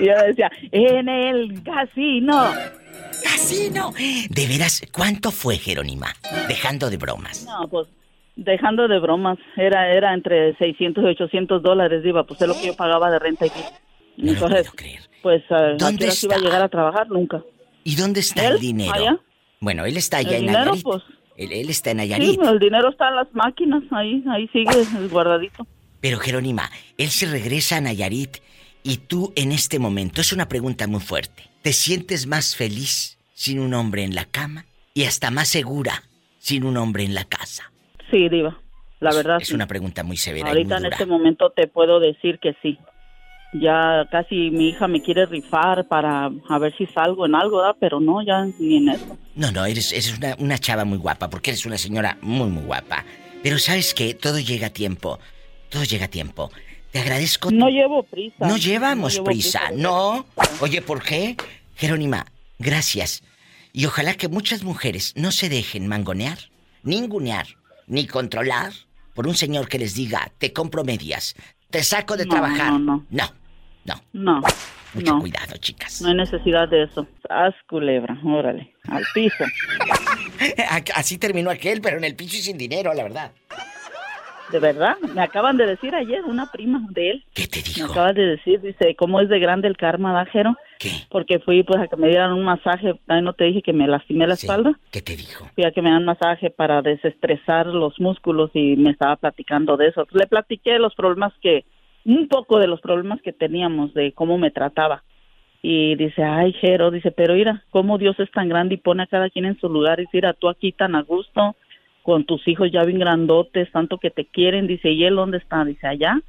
Y yo decía, en el casino. ¡Casino! De veras, ¿cuánto fue, Jerónima? Dejando de bromas. No, pues, dejando de bromas, era era entre 600 y 800 dólares, iba, pues es lo que yo pagaba de renta aquí. Entonces, pues, ¿a ¿Dónde horas iba a está? llegar a trabajar? Nunca. ¿Y dónde está el dinero? ¿Allá? Bueno, él está allá El en dinero, Nayarit. pues, Él, él está en sí, Nayarit. el dinero está en las máquinas, ahí, ahí sigue guardadito. Pero Jerónima, él se regresa a Nayarit y tú en este momento, es una pregunta muy fuerte, ¿te sientes más feliz sin un hombre en la cama y hasta más segura sin un hombre en la casa? Sí, diva, la verdad. Es sí. una pregunta muy severa y Ahorita en este momento te puedo decir que sí. Ya casi mi hija me quiere rifar para a ver si salgo en algo, ¿verdad? Pero no, ya ni en eso. No, no, eres, eres una, una chava muy guapa, porque eres una señora muy, muy guapa. Pero sabes que todo llega a tiempo. Todo llega a tiempo. Te agradezco. No llevo prisa. No llevamos prisa, no. Oye, ¿por qué? Jerónima, gracias. Y ojalá que muchas mujeres no se dejen mangonear, ningunear, ni controlar por un señor que les diga, te compro medias, te saco de No, trabajar. no, no. No, no. No. Mucho no. cuidado, chicas. No hay necesidad de eso. Haz culebra, órale, al piso. Así terminó aquel, pero en el piso y sin dinero, la verdad. De verdad, me acaban de decir ayer una prima de él. ¿Qué te Me acaban de decir, dice, ¿cómo es de grande el karma, Dajero? ¿Qué? Porque fui pues a que me dieran un masaje, también no te dije que me lastimé la espalda. ¿Qué te dijo? Fui a que me dan masaje para desestresar los músculos y me estaba platicando de eso. Le platiqué los problemas que, un poco de los problemas que teníamos, de cómo me trataba. Y dice, ay, Jero, dice, pero mira, cómo Dios es tan grande y pone a cada quien en su lugar. Y dice, mira, tú aquí tan a gusto, con tus hijos ya bien grandotes, tanto que te quieren. Dice, ¿y él dónde está? Dice, allá,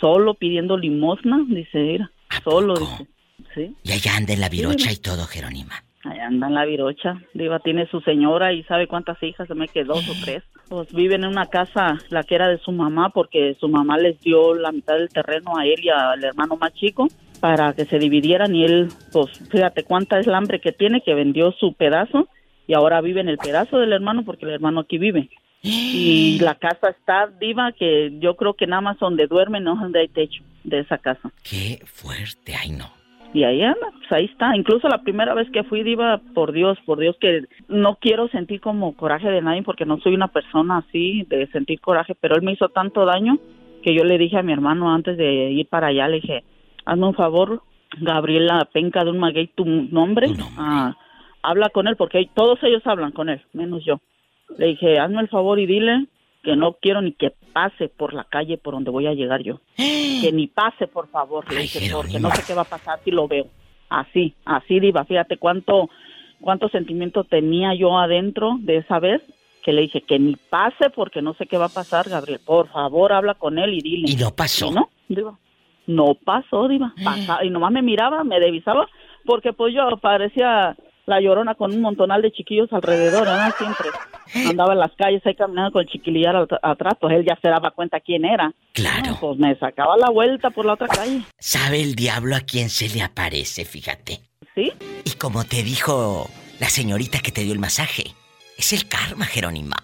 solo pidiendo limosna. Dice, mira, solo, dice. Sí. Y allá anda en la virocha y todo, Jerónima. Allá anda en la virocha. Diva tiene su señora y sabe cuántas hijas, se me que dos o tres. Pues viven en una casa, la que era de su mamá, porque su mamá les dio la mitad del terreno a él y al hermano más chico para que se dividieran y él, pues fíjate cuánta es la hambre que tiene, que vendió su pedazo y ahora vive en el pedazo del hermano porque el hermano aquí vive. Y la casa está diva que yo creo que nada más donde duermen no es donde hay techo de esa casa. Qué fuerte, ay no. Y ahí anda, pues ahí está. Incluso la primera vez que fui diva, por Dios, por Dios que no quiero sentir como coraje de nadie porque no soy una persona así de sentir coraje, pero él me hizo tanto daño que yo le dije a mi hermano antes de ir para allá, le dije, hazme un favor, Gabriela Penca de un maguey, tu nombre, ah, habla con él porque todos ellos hablan con él, menos yo. Le dije, hazme el favor y dile que no quiero ni que pase por la calle por donde voy a llegar yo. Que ni pase, por favor, le dije, porque no sé qué va a pasar si lo veo. Así, así, Diva, fíjate cuánto, cuánto sentimiento tenía yo adentro de esa vez que le dije que ni pase porque no sé qué va a pasar, Gabriel. Por favor, habla con él y dile. ¿Y no pasó? no, Diva. No pasó, Diva. Pasa- y nomás me miraba, me devisaba, porque pues yo parecía la llorona con un montonal de chiquillos alrededor, ¿no? Siempre andaba en las calles ahí caminando con el chiquillar at- atrás, pues él ya se daba cuenta quién era. Claro. pues me sacaba la vuelta por la otra calle. ¿Sabe el diablo a quién se le aparece, fíjate? ¿Sí? Y como te dijo la señorita que te dio el masaje, es el karma, Jerónima.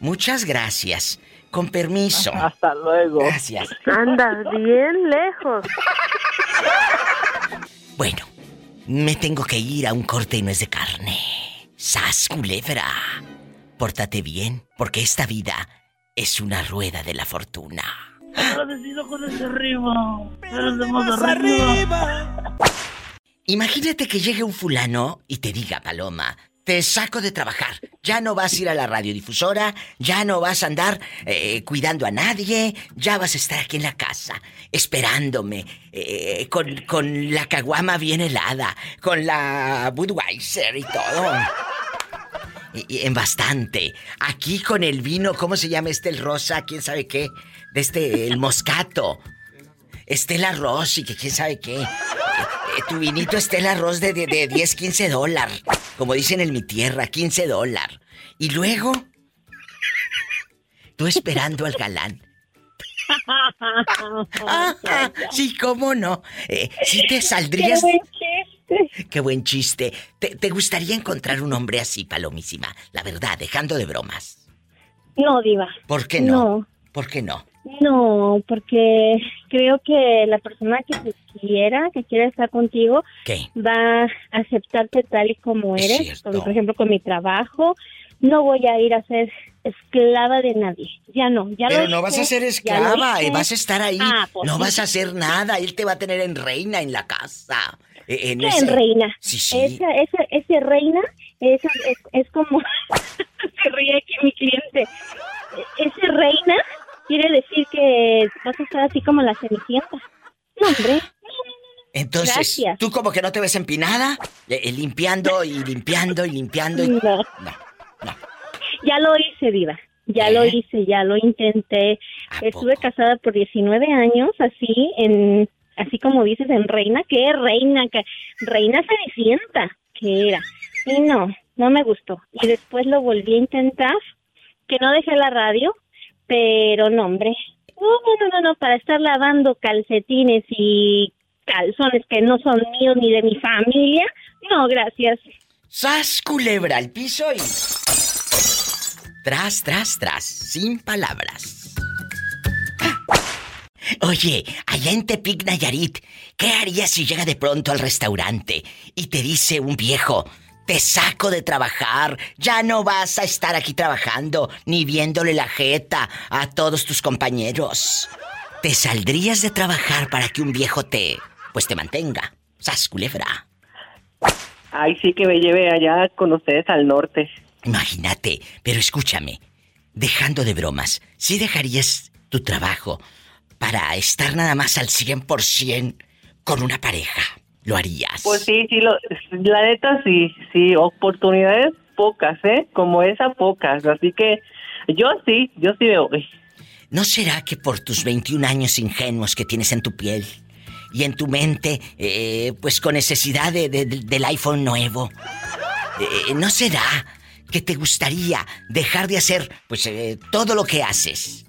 Muchas gracias. Con permiso. Hasta luego. Gracias. Anda bien lejos. Bueno, me tengo que ir a un corte y no es de carne. Sas, culebra. Pórtate bien, porque esta vida es una rueda de la fortuna. Agradecido con ese arriba. De más arriba. Imagínate que llegue un fulano y te diga, Paloma, te saco de trabajar. Ya no vas a ir a la radiodifusora, ya no vas a andar eh, cuidando a nadie, ya vas a estar aquí en la casa, esperándome, eh, con, con la caguama bien helada, con la Budweiser y todo. En bastante. Aquí con el vino, ¿cómo se llama este el rosa? ¿Quién sabe qué? De este, el moscato. Estela Ross y que quién sabe qué. Eh, tu vinito Estela Ross de, de, de 10, 15 dólares. Como dicen en mi tierra, 15 dólares. Y luego, tú esperando al galán. Ah, sí, cómo no. Eh, sí te saldrías. Qué buen chiste. Qué buen chiste. ¿Te, te gustaría encontrar un hombre así, palomísima? La verdad, dejando de bromas. No, Diva. ¿Por qué no? No. ¿Por qué no? No, porque creo que la persona que te quiera, que quiera estar contigo, ¿Qué? va a aceptarte tal y como Es eres. Como, por ejemplo, con mi trabajo, no voy a ir a ser esclava de nadie. Ya no, ya Pero lo no vas a ser esclava, hice. eh, vas a estar ahí. Ah, pues no vas a hacer nada, él te va a tener en reina en la casa. Eh, En ¿Qué ese- en reina? Sí, sí. Esa, esa, ese reina, esa, es, es como... se ríe aquí mi cliente. E- Ese reina quiere decir que vas a estar así como la cenicienta. No, hombre. Entonces, Gracias. ¿tú como que no te ves empinada? Eh, eh, limpiando y limpiando y limpiando y... No. Ya lo hice, Diva. Ya lo hice, ya lo intenté. Estuve casada por 19 años, así, en, así como dices, en reina. ¿Qué reina? ¿Qué? Reina cenicienta. ¿Qué era? Y no, no me gustó. Y después lo volví a intentar, que no dejé la radio, pero no, hombre. No, no, no, no, para estar lavando calcetines y calzones que no son míos ni de mi familia. No, gracias. ¡Sas, culebra al piso y... Tras, tras, tras, sin palabras. Oye, allá en Tepic, Nayarit, ¿qué harías si llega de pronto al restaurante y te dice un viejo, te saco de trabajar, ya no vas a estar aquí trabajando ni viéndole la jeta a todos tus compañeros? ¿Te saldrías de trabajar para que un viejo te, pues te mantenga? ¡Sas, culebra! Ay, sí que me lleve allá con ustedes al norte. Imagínate, pero escúchame, dejando de bromas, ¿sí dejarías tu trabajo para estar nada más al 100% con una pareja? ¿Lo harías? Pues sí, sí, lo, la neta sí, sí, oportunidades pocas, ¿eh? Como esa pocas, así que yo sí, yo sí veo. uy, ¿No será que por tus 21 años ingenuos que tienes en tu piel y en tu mente, eh, pues con necesidad de- de- de- del iPhone nuevo, eh, ¿no será que te gustaría dejar de hacer pues eh, todo lo que haces?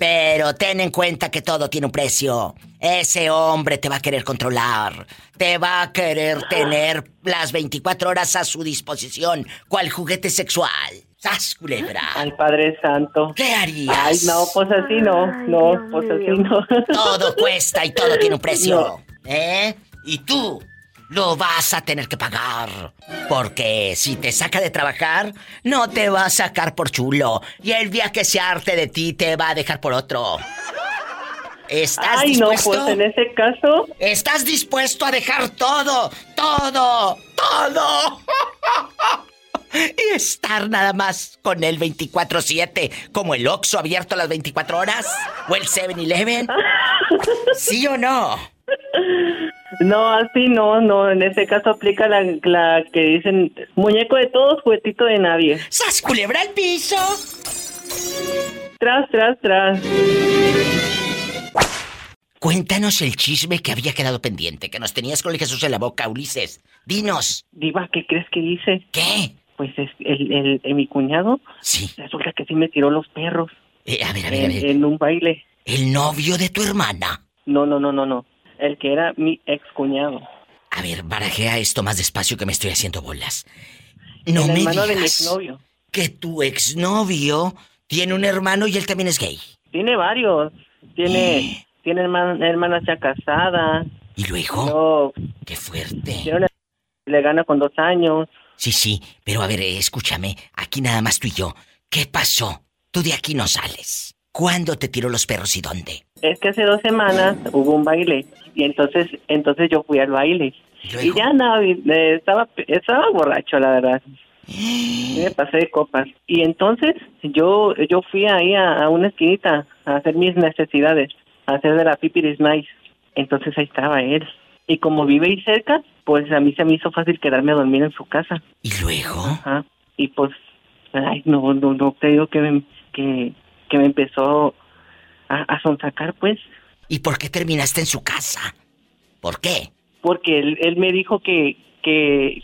Pero ten en cuenta que todo tiene un precio. Ese hombre te va a querer controlar. Te va a querer tener las 24 horas a su disposición. cual juguete sexual. ¡Sas, culebra! Al Padre Santo. ¿Qué harías? Ay, no, pues así no. no, pues así no. Todo cuesta y todo tiene un precio. No. ¿Eh? Y tú lo vas a tener que pagar. Porque si te saca de trabajar, no te va a sacar por chulo. Y el día que se arte de ti, te va a dejar por otro. ¿Estás Ay, no, dispuesto? pues en ese caso. ¿Estás dispuesto a dejar todo, todo, todo? y estar nada más con él 24-7, como el Oxxo abierto a las 24 horas, o el 7-Eleven. ¿Sí o no? No, así no, no. En ese caso aplica la, la que dicen muñeco de todos, juguetito de nadie. ¡Sas culebra al piso! Tras, tras, tras. Cuéntanos el chisme que había quedado pendiente, que nos tenías con el Jesús en la boca, Ulises. Dinos. Diva, ¿qué crees que hice? ¿Qué? Pues es el, el, el- mi cuñado. Sí. Resulta que sí me tiró los perros. Eh, a ver, a ver, a en, ver. en un baile. El novio de tu hermana. No, no, no, no, no. El que era mi ex cuñado. A ver, barajea esto más despacio que me estoy haciendo bolas. No el me hermano de mi digas exnovio. que tu exnovio tiene un hermano y él también es gay. Tiene varios. Tiene, tiene herman- hermana ya casada. ¿Y luego? Qué fuerte. Tiene una- le gana con dos años. Sí, sí, pero a ver, eh, escúchame, aquí nada más tú y yo. ¿Qué pasó? Tú de aquí no sales. ¿Cuándo te tiró los perros y dónde? Es que hace dos semanas hubo un baile y entonces entonces yo fui al baile. Y ya no eh, estaba estaba borracho la verdad. Y me pasé de copas. Y entonces yo yo fui ahí a, a una esquinita a hacer mis necesidades a hacer de la pipiris nice entonces ahí estaba él. Y como vive ahí cerca pues a mí se me hizo fácil quedarme a dormir en su casa. Y luego Ajá. y pues ay no no no te digo que me, que que me empezó a, a sonsacar pues ¿Y por qué terminaste en su casa? ¿Por qué? porque él, él me dijo que que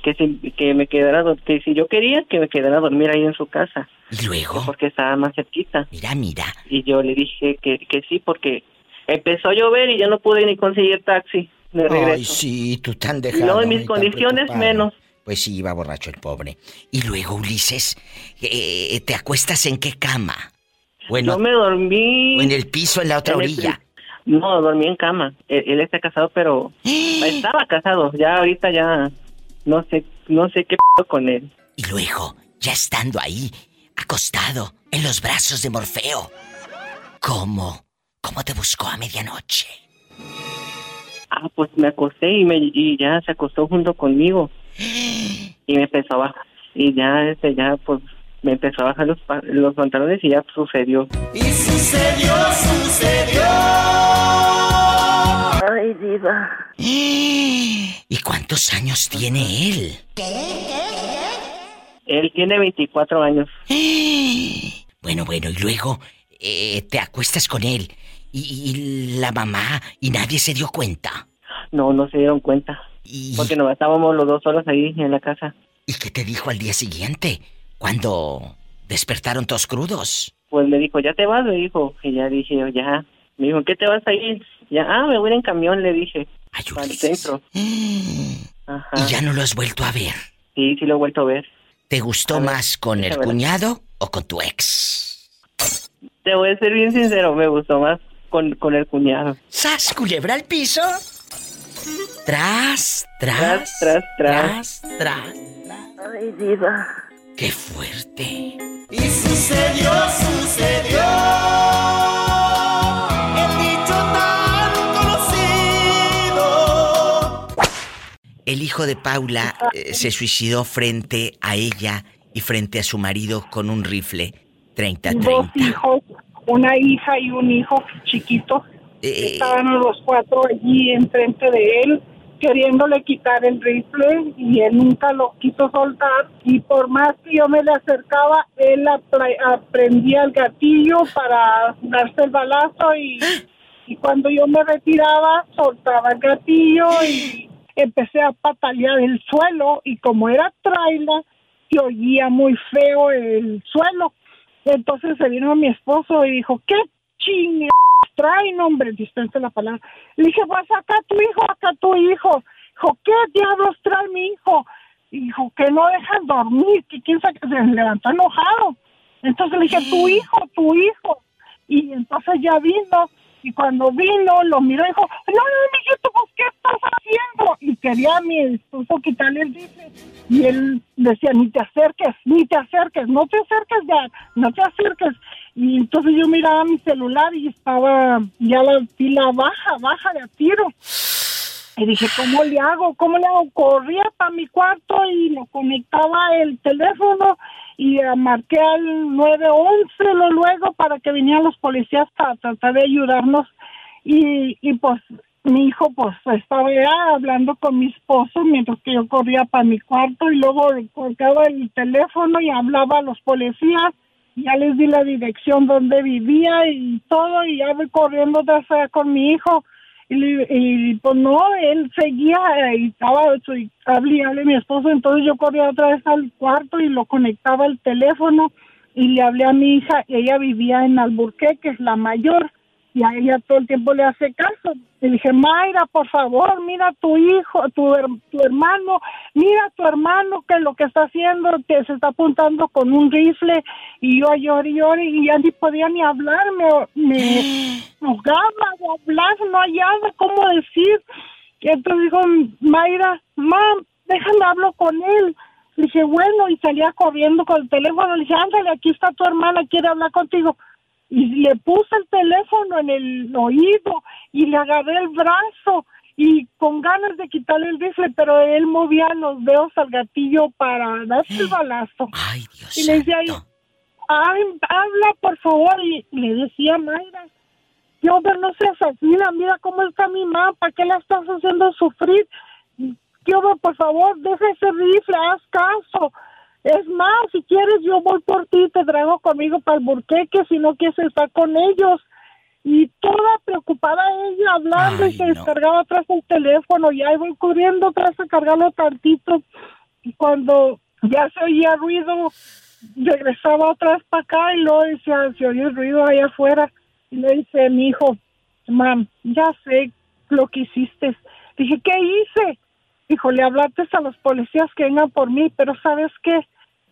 que, me quedara que si yo quería que me quedara a dormir ahí en su casa ¿Y luego? porque estaba más cerquita Mira, mira. y yo le dije que, que sí porque empezó a llover y ya no pude ni conseguir taxi de regreso Ay, sí, tú tan dejado. luego en mis condiciones menos Pues sí, iba borracho el pobre. Y luego, Ulises, eh, ¿te acuestas en qué cama? Bueno, yo me dormí o en el piso, en la otra en orilla. No dormí en cama él, él está casado pero estaba casado ya ahorita ya no sé no sé qué p con él Y luego, ya estando ahí, acostado, en los brazos de Morfeo. ¿Cómo? ¿Cómo te buscó a medianoche? Ah, pues me acosté y, me, y ya se acostó junto conmigo. Y me empezó a bajar. Y ya, este, ya, pues, me empezó a bajar los, pa- los pantalones y ya sucedió. Y sucedió, sucedió. Ay, diva. ¿Y cuántos años tiene él? Él tiene 24 años. Bueno, bueno, y luego eh, te acuestas con él y, y la mamá y nadie se dio cuenta. No, no se dieron cuenta. Porque nos estábamos los dos solos ahí en la casa. ¿Y qué te dijo al día siguiente? Cuando despertaron todos crudos. Pues me dijo, ¿ya te vas? Me dijo. Y ya dije, ya. Me dijo, ¿qué te vas a ir? Ya, ah, me voy a ir en camión, le dije. Al centro. Ajá. Y ya no lo has vuelto a ver. Sí, sí lo he vuelto a ver. ¿Te gustó más con el cuñado o con tu ex? Te voy a ser bien sincero, me gustó más con, con el cuñado. ¿Sas, culebra al piso? Tras, tras, tras, tras. tras, tras. Ay, diva. ¡Qué fuerte! Y sucedió, sucedió. El dicho tan conocido. El hijo de Paula eh, se suicidó frente a ella y frente a su marido con un rifle 30-30. dos hijos, una hija y un hijo chiquito. Eh, Estaban los cuatro allí enfrente de él, queriéndole quitar el rifle y él nunca lo quiso soltar. Y por más que yo me le acercaba, él apre- aprendía el gatillo para darse el balazo y, cuando yo me retiraba, soltaba el gatillo y empecé a patalear el suelo y como era trailer, se oía muy feo el suelo. Entonces se vino mi esposo y dijo, ¿qué chingue trae, no, hombre? Dispense la palabra. Le dije, pues acá tu hijo, acá tu hijo. Dijo, ¿qué diablos trae mi hijo? Dijo que no dejan dormir, que quién sabe que se levantó enojado. Entonces le dije, tu hijo, tu hijo. Y entonces ya vino, y cuando vino, lo miró y dijo, no, no, mijito, pues, ¿qué estás haciendo? Y quería a mi esposo quitarle el rifle. Y él decía, ni te acerques, ni te acerques, no te acerques ya, no te acerques. Y entonces yo miraba mi celular y estaba ya la pila baja, baja de a tiro. Y dije, ¿cómo le hago? ¿Cómo le hago? Corría para mi cuarto y lo conectaba el teléfono y marqué al 911 lo luego para que vinieran los policías para tratar de ayudarnos. Y, y pues mi hijo pues estaba ya hablando con mi esposo mientras que yo corría para mi cuarto y luego colgaba el teléfono y hablaba a los policías. Ya les di la dirección donde vivía y todo y ya voy corriendo de allá con mi hijo. Y, y, pues no, él seguía y estaba y hablé, hablé a mi esposo, entonces yo corría otra vez al cuarto y lo conectaba al teléfono y le hablé a mi hija, ella vivía en Alburquerque, es la mayor, y a ella todo el tiempo le hace caso. Le dije, Mayra, por favor, mira a tu hijo, tu, her- tu hermano, mira a tu hermano que lo que está haciendo, que se está apuntando con un rifle, y yo lloré, lloré, y ya ni podía ni hablar, me, me jugaba de hablar, no hallaba cómo decir. Y entonces dijo, Mayra, mam, déjame hablo con él. Le dije, bueno, y salía corriendo con el teléfono. Le dije, ándale, aquí está tu hermana, quiere hablar contigo. Y le puse el teléfono en el oído y le agarré el brazo y con ganas de quitarle el rifle, pero él movía los dedos al gatillo para darse el balazo. y le decía, ay, habla por favor. Y le decía, Mayra, yo no seas asesina, mira cómo está mi mamá, ¿para qué la estás haciendo sufrir? Yo, por favor, deja ese rifle, haz caso. Es más, si quieres, yo voy por ti, te traigo conmigo para el burqueque, si no quieres estar con ellos. Y toda preocupada ella hablando y se descargaba atrás el teléfono y ahí voy corriendo atrás a cargarlo tantito. Y cuando ya se oía ruido, regresaba vez para acá y luego decía, se oía el ruido allá afuera. Y le dice mi hijo, mam, ya sé lo que hiciste. Dije, ¿qué hice? Dijo, le hablaste a los policías que vengan por mí, pero ¿sabes qué?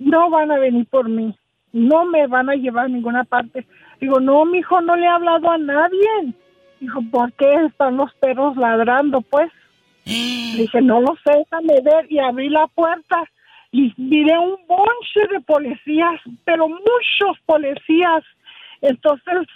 No van a venir por mí. No me van a llevar a ninguna parte. Digo, no, mi hijo, no le he hablado a nadie. Dijo, ¿por qué están los perros ladrando, pues? Le dije, no lo sé, déjame ver. Y abrí la puerta y miré un bonche de policías, pero muchos policías. Entonces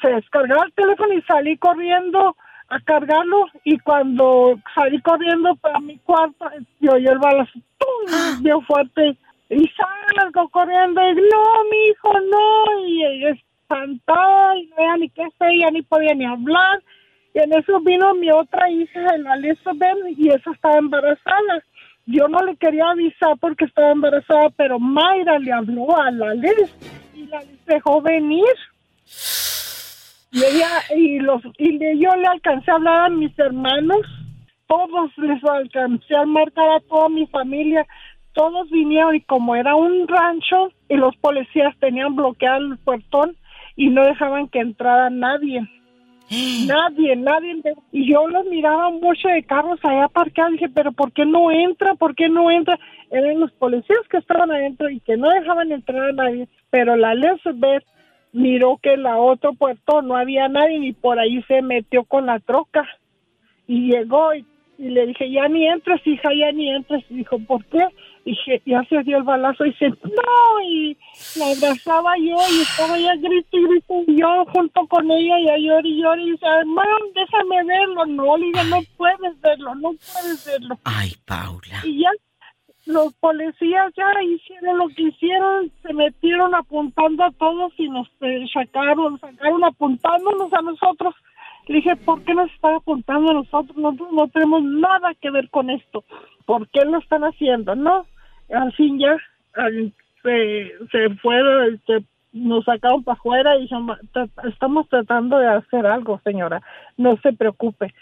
se descargó el teléfono y salí corriendo a cargarlo y cuando salí corriendo para mi cuarto yo oí el balazo bien fuerte y salgo corriendo y no mi hijo no y ella espantada y no veía ni qué sé ya ni podía ni hablar. Y en eso vino mi otra hija la Elizabeth y esa estaba embarazada. Yo no le quería avisar porque estaba embarazada pero Mayra le habló a la Liz y la Liz dejó venir. Y ella y los y yo le alcancé a hablar a mis hermanos. Todos les alcancé a marcar a toda mi familia todos vinieron y como era un rancho y los policías tenían bloqueado el puertón y no dejaban que entrara nadie. Nadie nadie y yo los miraba mucho de carros allá parqueados dije pero por qué no entra por qué no entra eran los policías que estaban adentro y que no dejaban entrar a nadie pero la Elizabeth miró que en la otro puerto no había nadie y por ahí se metió con la troca. Y llegó y, y le dije ya ni entres hija ya ni entres y dijo ¿por qué? Dije ya se dio el balazo y dice no y la abrazaba yo y estaba ya grito y grito y yo junto con ella y a llorar y llorar y dice mam déjame verlo no le dije no puedes verlo no puedes verlo Ay, Paula. y ya los policías ya hicieron lo que hicieron, se metieron apuntando a todos y nos sacaron, sacaron apuntándonos a nosotros. Le dije, ¿por qué nos están apuntando a nosotros? Nosotros no tenemos nada que ver con esto. ¿Por qué lo están haciendo? No, al fin ya al- se, se fueron, se- nos sacaron para afuera y dijeron, "Tra- estamos tratando de hacer algo, señora, no se preocupe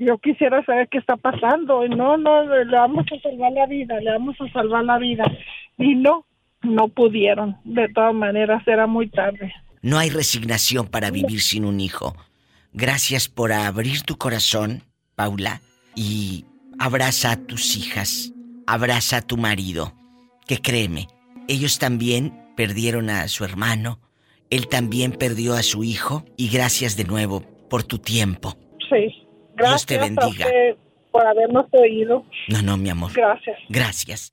yo quisiera saber qué está pasando. Y no, no, le vamos a salvar la vida, le vamos a salvar la vida. Y no, no pudieron. De todas maneras, era muy tarde. No hay resignación para vivir sin un hijo. Gracias por abrir tu corazón, Paula, y abraza a tus hijas. Abraza a tu marido, que créeme, ellos también perdieron a su hermano, él también perdió a su hijo y gracias de nuevo por tu tiempo. Sí. Dios Gracias te bendiga. por habernos oído. No, no, mi amor. Gracias. Gracias.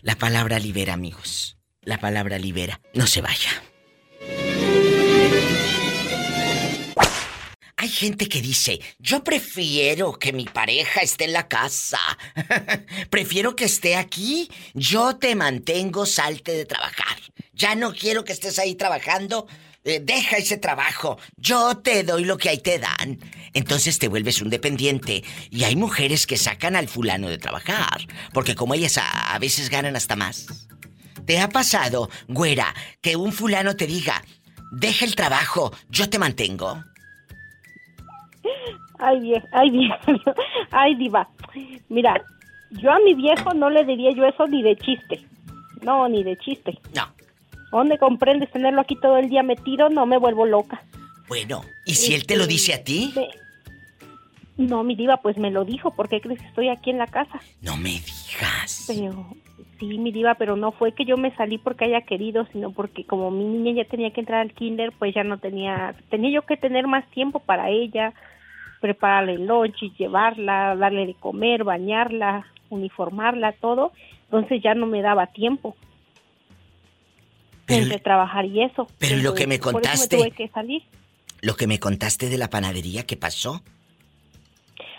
La palabra libera, amigos. La palabra libera. No se vaya. Hay gente que dice, yo prefiero que mi pareja esté en la casa. prefiero que esté aquí. Yo te mantengo, salte de trabajar. Ya no quiero que estés ahí trabajando. Eh, deja ese trabajo. Yo te doy lo que ahí te dan. Entonces te vuelves un dependiente. Y hay mujeres que sacan al fulano de trabajar. Porque como ellas a, a veces ganan hasta más. ¿Te ha pasado, güera, que un fulano te diga, deja el trabajo, yo te mantengo? Ay, vieja, ay, vieja, ay, diva. Mira, yo a mi viejo no le diría yo eso ni de chiste. No, ni de chiste. No. ¿Dónde comprendes tenerlo aquí todo el día metido? No me vuelvo loca. Bueno, ¿y si él te lo dice a ti? Me- No, mi diva, pues me lo dijo. ¿Por qué crees que estoy aquí en la casa? No me digas. Pero, sí, mi diva, pero no fue que yo me salí porque haya querido, sino porque como mi niña ya tenía que entrar al kinder, pues ya no tenía, tenía yo que tener más tiempo para ella, prepararle el lunch, y llevarla, darle de comer, bañarla, uniformarla, todo. Entonces ya no me daba tiempo. entre trabajar y eso. pero lo que me Por eso contaste- tuve que salir. Lo que me contaste de la panadería, ¿qué pasó?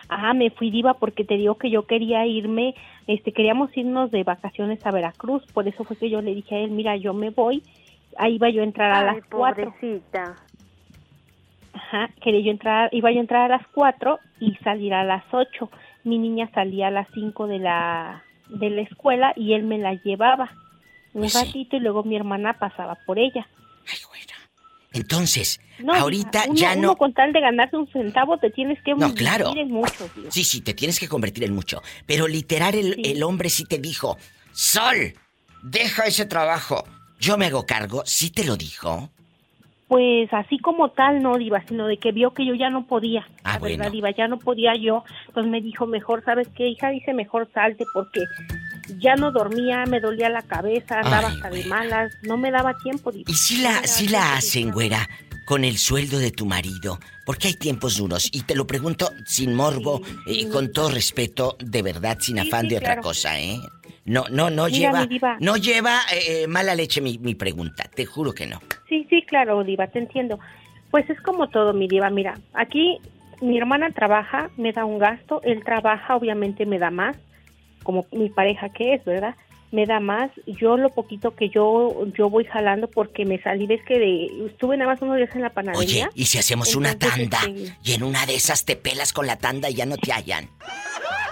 Ah, me fui diva porque te digo que yo quería irme, este, queríamos irnos de vacaciones a Veracruz, por eso fue que yo le dije a él, mira, yo me voy, ahí iba yo a entrar a Ay, las cuatro. Ajá, quería yo entrar, iba yo a entrar a las cuatro y salir a las ocho. Mi niña salía a las cinco de la, de la escuela y él me la llevaba un Pues sí. ratito y luego mi hermana pasaba por ella. Entonces, No, ahorita uno- ya uno no... con tal de ganarse un centavo te tienes que No, claro. en mucho, Diva. Sí, sí, te tienes que convertir en mucho. Pero literal, el, el hombre sí te dijo, Sol, deja ese trabajo. Yo me hago cargo, sí te lo dijo. Pues así como tal, no, Diva, sino de que vio que yo ya no podía. Ah, la verdad. Diva, ya no podía yo. Entonces me dijo, mejor, ¿sabes qué, hija? Dice, mejor salte porque ya no dormía, me dolía la cabeza, andaba hasta de malas, no me daba tiempo, Diva. Y si la, tiempo, la hacen, güera, con el sueldo de tu marido. Porque hay tiempos duros. Y te lo pregunto sin morbo y con todo respeto, de verdad, sin Sí, afán de otra cosa, ¿eh? No, no, no Mira, lleva. diva. No lleva eh, mala leche mi, mi pregunta. Te juro que no. Sí, sí, claro, Diva, te entiendo. Pues es como todo, mi Diva. Mira, aquí mi hermana trabaja, me da un gasto, él trabaja, obviamente me da más, como mi pareja que es, ¿verdad? Me da más. Yo lo poquito que yo yo voy jalando porque me salí, ves que de, estuve nada más unos días en la panadería. Oye, ¿y si hacemos una tanda? este, Y en una de esas te pelas con la tanda y ya no te hallan.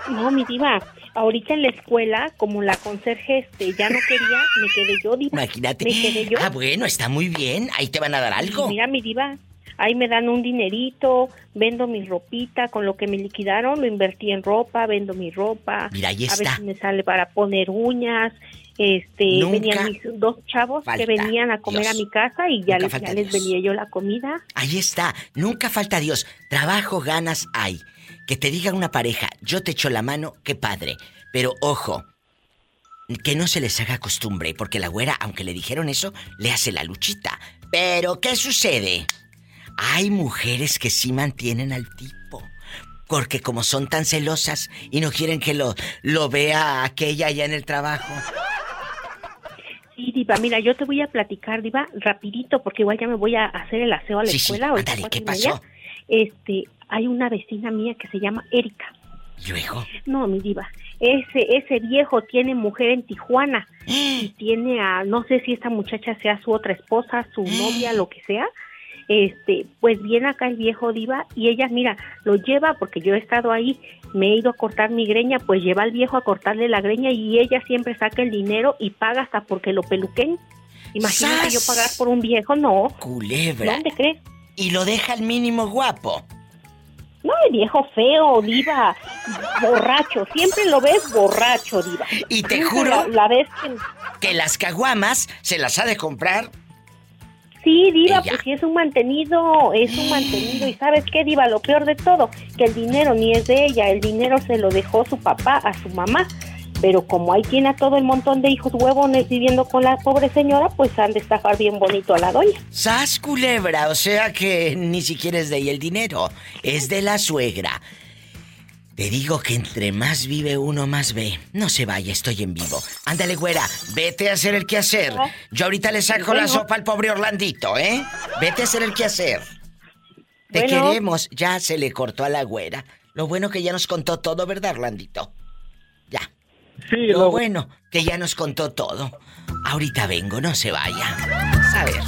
No, mi diva, ahorita en la escuela, como la conserje este, ya no quería, me quedé yo, diva. Imagínate. Me quedé yo. Ah, bueno, está muy bien. Ahí te van a dar algo. Mira, mi diva, ahí me dan un dinerito, vendo mi ropita, con lo que me liquidaron lo invertí en ropa, vendo mi ropa. Mira, ahí A está. veces me sale para poner uñas. Este, Nunca venían mis dos chavos falta que venían a comer Dios. a mi casa y ya, les, ya les Dios. vendía yo la comida. Ahí está. Nunca falta Dios. Trabajo, ganas hay. Que te diga una pareja, yo te echo la mano, qué padre. Pero ojo, que no se les haga costumbre, porque la güera, aunque le dijeron eso, le hace la luchita. Pero, ¿qué sucede? Hay mujeres que sí mantienen al tipo. Porque como son tan celosas y no quieren que lo, lo vea aquella allá en el trabajo. Sí, Diva, mira, yo te voy a platicar, Diva, rapidito, porque igual ya me voy a hacer el aseo a la Sí, sí, escuela. ándale, cuatro ¿qué media. pasó? Este, hay una vecina mía que se llama Erika. Luego. No, mi diva. Ese, ese viejo tiene mujer en Tijuana y tiene a, no sé si esta muchacha sea su otra esposa, su novia, lo que sea. Este, pues viene acá el viejo diva y ella, mira, lo lleva porque yo he estado ahí, me he ido a cortar mi greña, pues lleva al viejo a cortarle la greña y ella siempre saca el dinero y paga hasta porque lo peluquen. Imagínate ¡Sas! yo pagar por un viejo, no. Culebra. ¿Dónde crees? Y lo deja al mínimo guapo. No, el viejo feo, diva, borracho, siempre lo ves borracho, diva. Y te juro La, la vez que... Que las caguamas se las ha de comprar. Sí, diva, Ella. pues sí es un mantenido, es un mantenido. ¿Y sabes qué, diva? Lo peor de todo, que el dinero ni es de ella, el dinero se lo dejó su papá a su mamá. Pero como ahí tiene a todo el montón de hijos huevones viviendo con la pobre señora, pues han de estafar bien bonito a la doña. ¡Sas culebra! O sea que ni siquiera es de ella el dinero, es de la suegra. Te digo que entre más vive uno, más ve. No se vaya, estoy en vivo. Ándale, güera, vete a hacer el quehacer. Yo ahorita le saco la sopa al pobre Orlandito, ¿eh? Vete a hacer el quehacer. Te Bueno. queremos. Ya se le cortó a la güera. Lo bueno que ya nos contó todo, ¿verdad, Orlandito? Sí, Lo lo- bueno que ya nos contó todo. Ahorita vengo, no se vaya. A ver.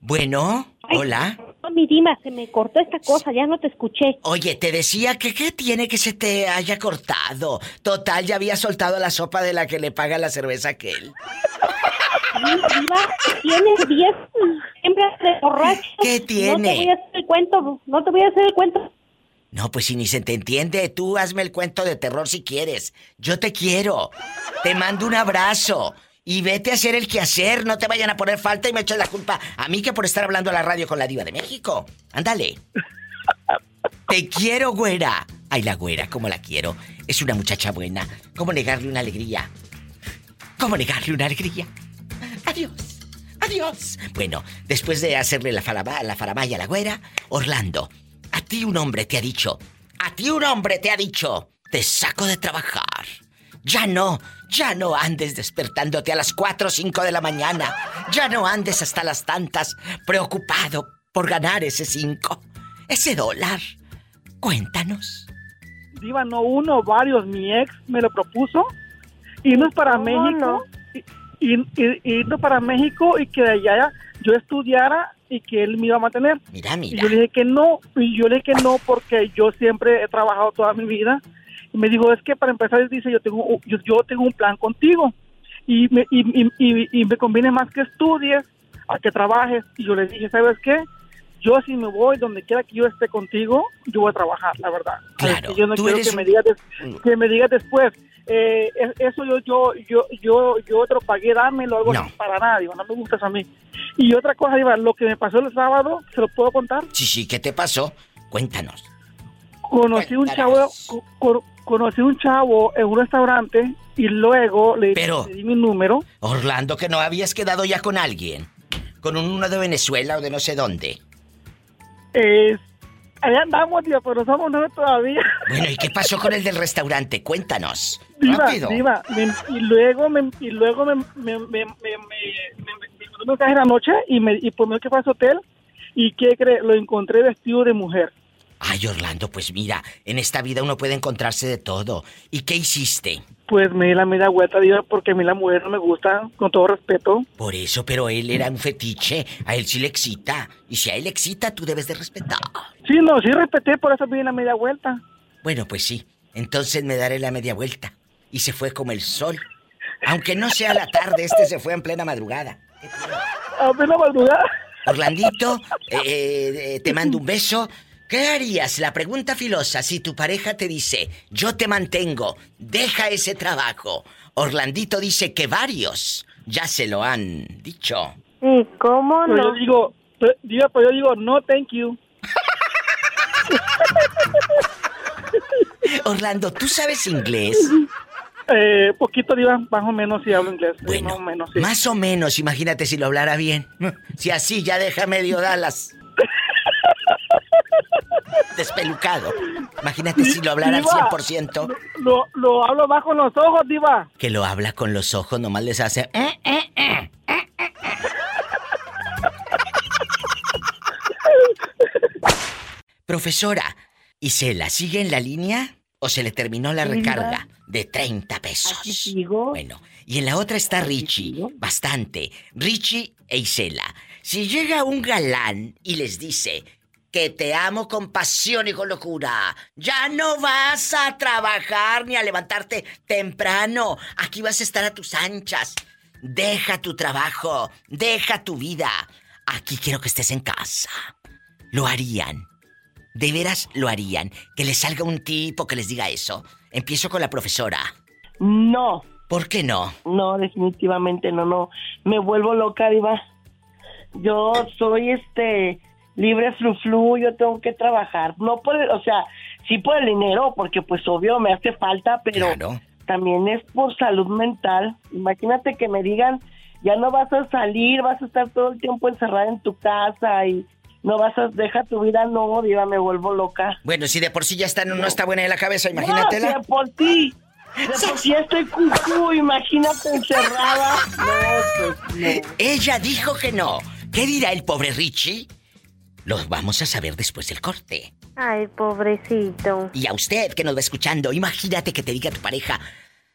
Bueno, hola. No, mi Dima, se me cortó esta cosa, ya no te escuché. Oye, te decía que qué tiene que se te haya cortado. Total, ya había soltado la sopa de la que le paga la cerveza a aquel. Sí, Diva, tienes 10 hembras de borracho. ¿Qué tiene? No te voy a hacer el cuento, no te voy a hacer el cuento. No, pues si ni se te entiende, tú hazme el cuento de terror si quieres. Yo te quiero. Te mando un abrazo. Y vete a hacer el quehacer, no te vayan a poner falta y me echas la culpa a mí que por estar hablando a la radio con la diva de México. Ándale. Te quiero, güera. Ay, la güera, cómo la quiero. Es una muchacha buena. ¿Cómo negarle una alegría? ¿Cómo negarle una alegría? Adiós. Adiós. Bueno, después de hacerle la, faraba, la faramaya a la güera, Orlando, a ti un hombre te ha dicho, a ti un hombre te ha dicho, te saco de trabajar. Ya no, ya no andes despertándote a las 4 o 5 de la mañana. Ya no andes hasta las tantas preocupado por ganar ese 5, ese dólar. Cuéntanos. Diva, no uno, varios. Mi ex me lo propuso. Irnos para México. Y, y- y- irnos para México y que de allá yo estudiara y que él me iba a mantener. Mira, Y yo le dije que no. Y yo le dije que no porque yo siempre he trabajado toda mi vida. Y me dijo, es que para empezar, él dice, yo tengo, yo, yo tengo un plan contigo. Y me, y, y- y- y me conviene más que estudies a que trabajes. Y yo le dije, ¿sabes qué? Yo si me voy donde quiera que yo esté contigo, yo voy a trabajar, la verdad. Claro, yo no tú quiero eres que me digas des- que me digas después. Eh, es- eso yo yo yo yo yo te lo pagué dámelo algo así, para nada digo no me gusta eso a mí y otra cosa Diva, lo que me pasó el sábado se lo puedo contar Sí, sí, ¿qué te pasó? Cuéntanos. conocí un chavo co- co- conocí un chavo en un restaurante y luego le, Pero- le di mi número Orlando, que no habías quedado ya con alguien. Con uno de Venezuela o de no sé dónde. eh, allá andamos Diva, pero somos nueve todavía Bueno, ¿y qué pasó con el del restaurante? Cuéntanos. Diva, diva, me- y luego me, y luego me, me, me, me, me, me- me mandó un mensaje en la noche y me y pues me dijo que fue a su hotel y que cree, lo encontré vestido de mujer. Ay, Orlando, pues mira, en esta vida uno puede encontrarse de todo. ¿Y qué hiciste? Pues me di la media vuelta, diva, porque a mí la mujer no me gusta, con todo respeto. Por eso, pero él era un fetiche. A él sí le excita. Y si a él le excita, tú debes de respetar. Sí, no, sí respeté, por eso me di la media vuelta. Bueno, pues sí. Entonces me daré la media vuelta. Y se fue como el sol. Aunque no sea la tarde, este se fue en plena madrugada. A la madrugada. Orlandito, eh, eh, te mando un beso. ¿Qué harías? La pregunta filosa, si tu pareja te dice, yo te mantengo, deja ese trabajo. Orlandito dice que varios ya se lo han dicho. ¿Y cómo Pero yo no? digo, pero, pero yo digo, no, thank you. Orlando, ¿tú sabes inglés? Eh, poquito, diva, más o menos si hablo inglés. eh, más o menos, sí. Más o menos, imagínate si lo hablara bien. Si así ya deja medio Dallas. Despelucado. Imagínate si lo hablara al Diva, 100%. Lo, lo hablo más con los ojos, diva. Que lo habla con los ojos, nomás les hace... "Eh, eh, eh". Profesora, ¿Isela sigue en la línea o se le terminó la recarga de 30 pesos? Bueno, y en la otra está Richie, bastante. Richie e Isela. Si llega un galán y les dice que te amo con pasión y con locura, ya no vas a trabajar ni a levantarte temprano. Aquí vas a estar a tus anchas. Deja tu trabajo, deja tu vida. Aquí quiero que estés en casa. Lo harían. De veras lo harían. Que les salga un tipo que les diga eso. Empiezo con la profesora. No. ¿Por qué no? No, definitivamente no, no. Me vuelvo loca, Diva. Yo soy este libre flu flu, yo tengo que trabajar. No por, o sea, sí por el dinero, porque pues obvio me hace falta, pero también es por salud mental. Imagínate que me digan, ya no vas a salir, vas a estar todo el tiempo encerrada en tu casa y no vas a dejar tu vida, no, diva, me vuelvo loca. Bueno, si de por sí ya está, no, no está buena de la cabeza, imagínatela. No, de por sí. De por sí estoy cucú, imagínate encerrada. No, pues no. Ella dijo que no. ¿Qué dirá el pobre Richie? Lo vamos a saber después del corte. Ay, pobrecito. Y a usted que nos va escuchando, imagínate que te diga tu pareja,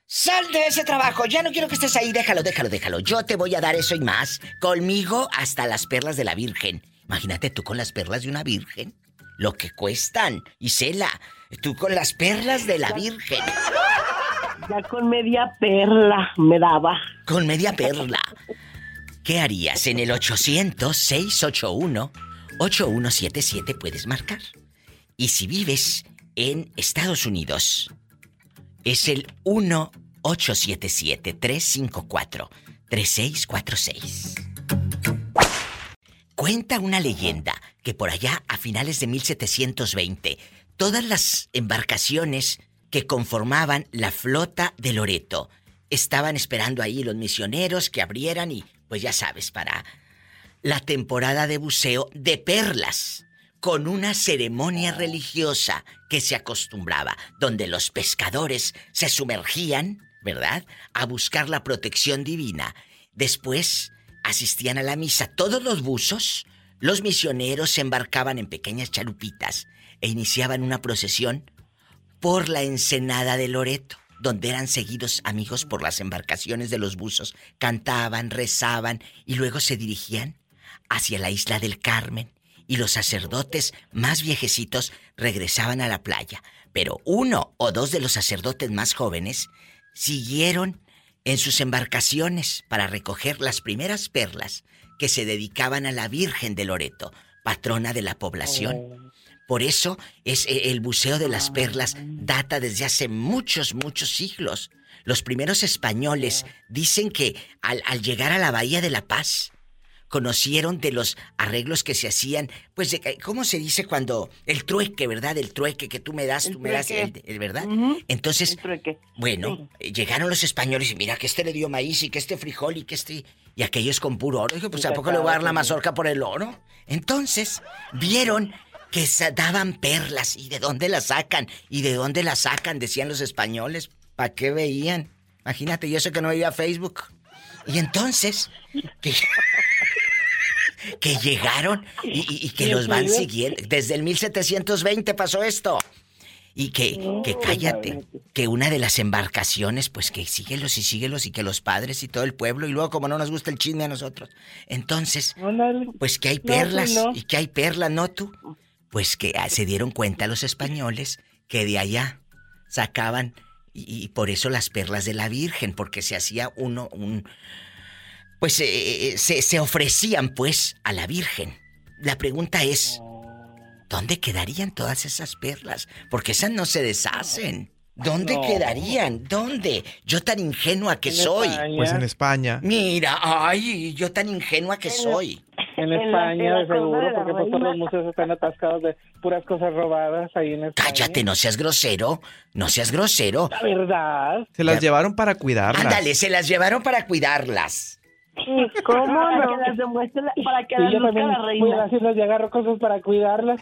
sal de ese trabajo, ya no quiero que estés ahí, déjalo, déjalo, déjalo. Yo te voy a dar eso y más. Conmigo hasta las perlas de la Virgen. Imagínate tú con las perlas de una Virgen. Lo que cuestan. Isela, tú con las perlas de la Virgen. Ya con media perla me daba. Con media perla. ¿Qué harías en el 800-681-8177? Puedes marcar. Y si vives en Estados Unidos, es el 1877-354-3646. Cuenta una leyenda que por allá a finales de 1720, todas las embarcaciones que conformaban la flota de Loreto estaban esperando ahí los misioneros que abrieran y, pues ya sabes, para la temporada de buceo de perlas, con una ceremonia religiosa que se acostumbraba, donde los pescadores se sumergían, ¿verdad?, a buscar la protección divina. Después asistían a la misa. Todos los buzos, los misioneros se embarcaban en pequeñas chalupitas e iniciaban una procesión por la ensenada de Loreto, donde eran seguidos amigos por las embarcaciones de los buzos, cantaban, rezaban y luego se dirigían hacia la isla del Carmen y los sacerdotes más viejecitos regresaban a la playa, pero uno o dos de los sacerdotes más jóvenes siguieron en sus embarcaciones para recoger las primeras perlas que se dedicaban a la Virgen de Loreto, patrona de la población. Por eso es eh, el buceo de las perlas data desde hace muchos, muchos siglos. Los primeros españoles dicen que al, al llegar a la Bahía de la Paz, conocieron de los arreglos que se hacían, pues, de, ¿cómo se dice cuando el trueque, verdad? El trueque que tú me das, tú me das, el, el- ¿verdad? Entonces, bueno, eh, llegaron los españoles y mira que este le dio maíz y que este frijol y que este y aquellos con puro oro. Dije, pues ¿a poco le voy a dar la mazorca por el oro? Entonces, vieron que daban perlas y de dónde las sacan y de dónde las sacan, decían los españoles. ¿Para qué veían? Imagínate, yo sé que no veía Facebook. Y entonces, que, que llegaron y, que los van siguiendo. Desde el 1720 pasó esto. Y que, que cállate, que una de las embarcaciones, pues que síguelos y síguelos y que los padres y todo el pueblo, y luego como no nos gusta el chisme a nosotros. Entonces, pues que hay pues perlas no. y que hay perlas, ¿no tú? Pues que ah, se dieron cuenta los españoles que de allá sacaban, y, y por eso las perlas de la Virgen, porque se hacía uno, un... Pues eh, eh, se, se ofrecían pues a la Virgen. La pregunta es, ¿dónde quedarían todas esas perlas? Porque esas no se deshacen. ¿Dónde No. quedarían? ¿Dónde? Yo tan ingenua que En soy. España. Pues en España. Mira, ay, yo tan ingenua que soy. En En la- España, en la de seguro, porque pues, todos los museos están atascados de puras cosas robadas ahí en España. Cállate, no seas grosero. No seas grosero. La verdad. Se las llevaron para cuidarlas. Ándale, se las llevaron para cuidarlas. ¿Cómo Para no? que las demuestre, la- para que Y las yo también la voy a reina. las islas y agarro cosas para cuidarlas.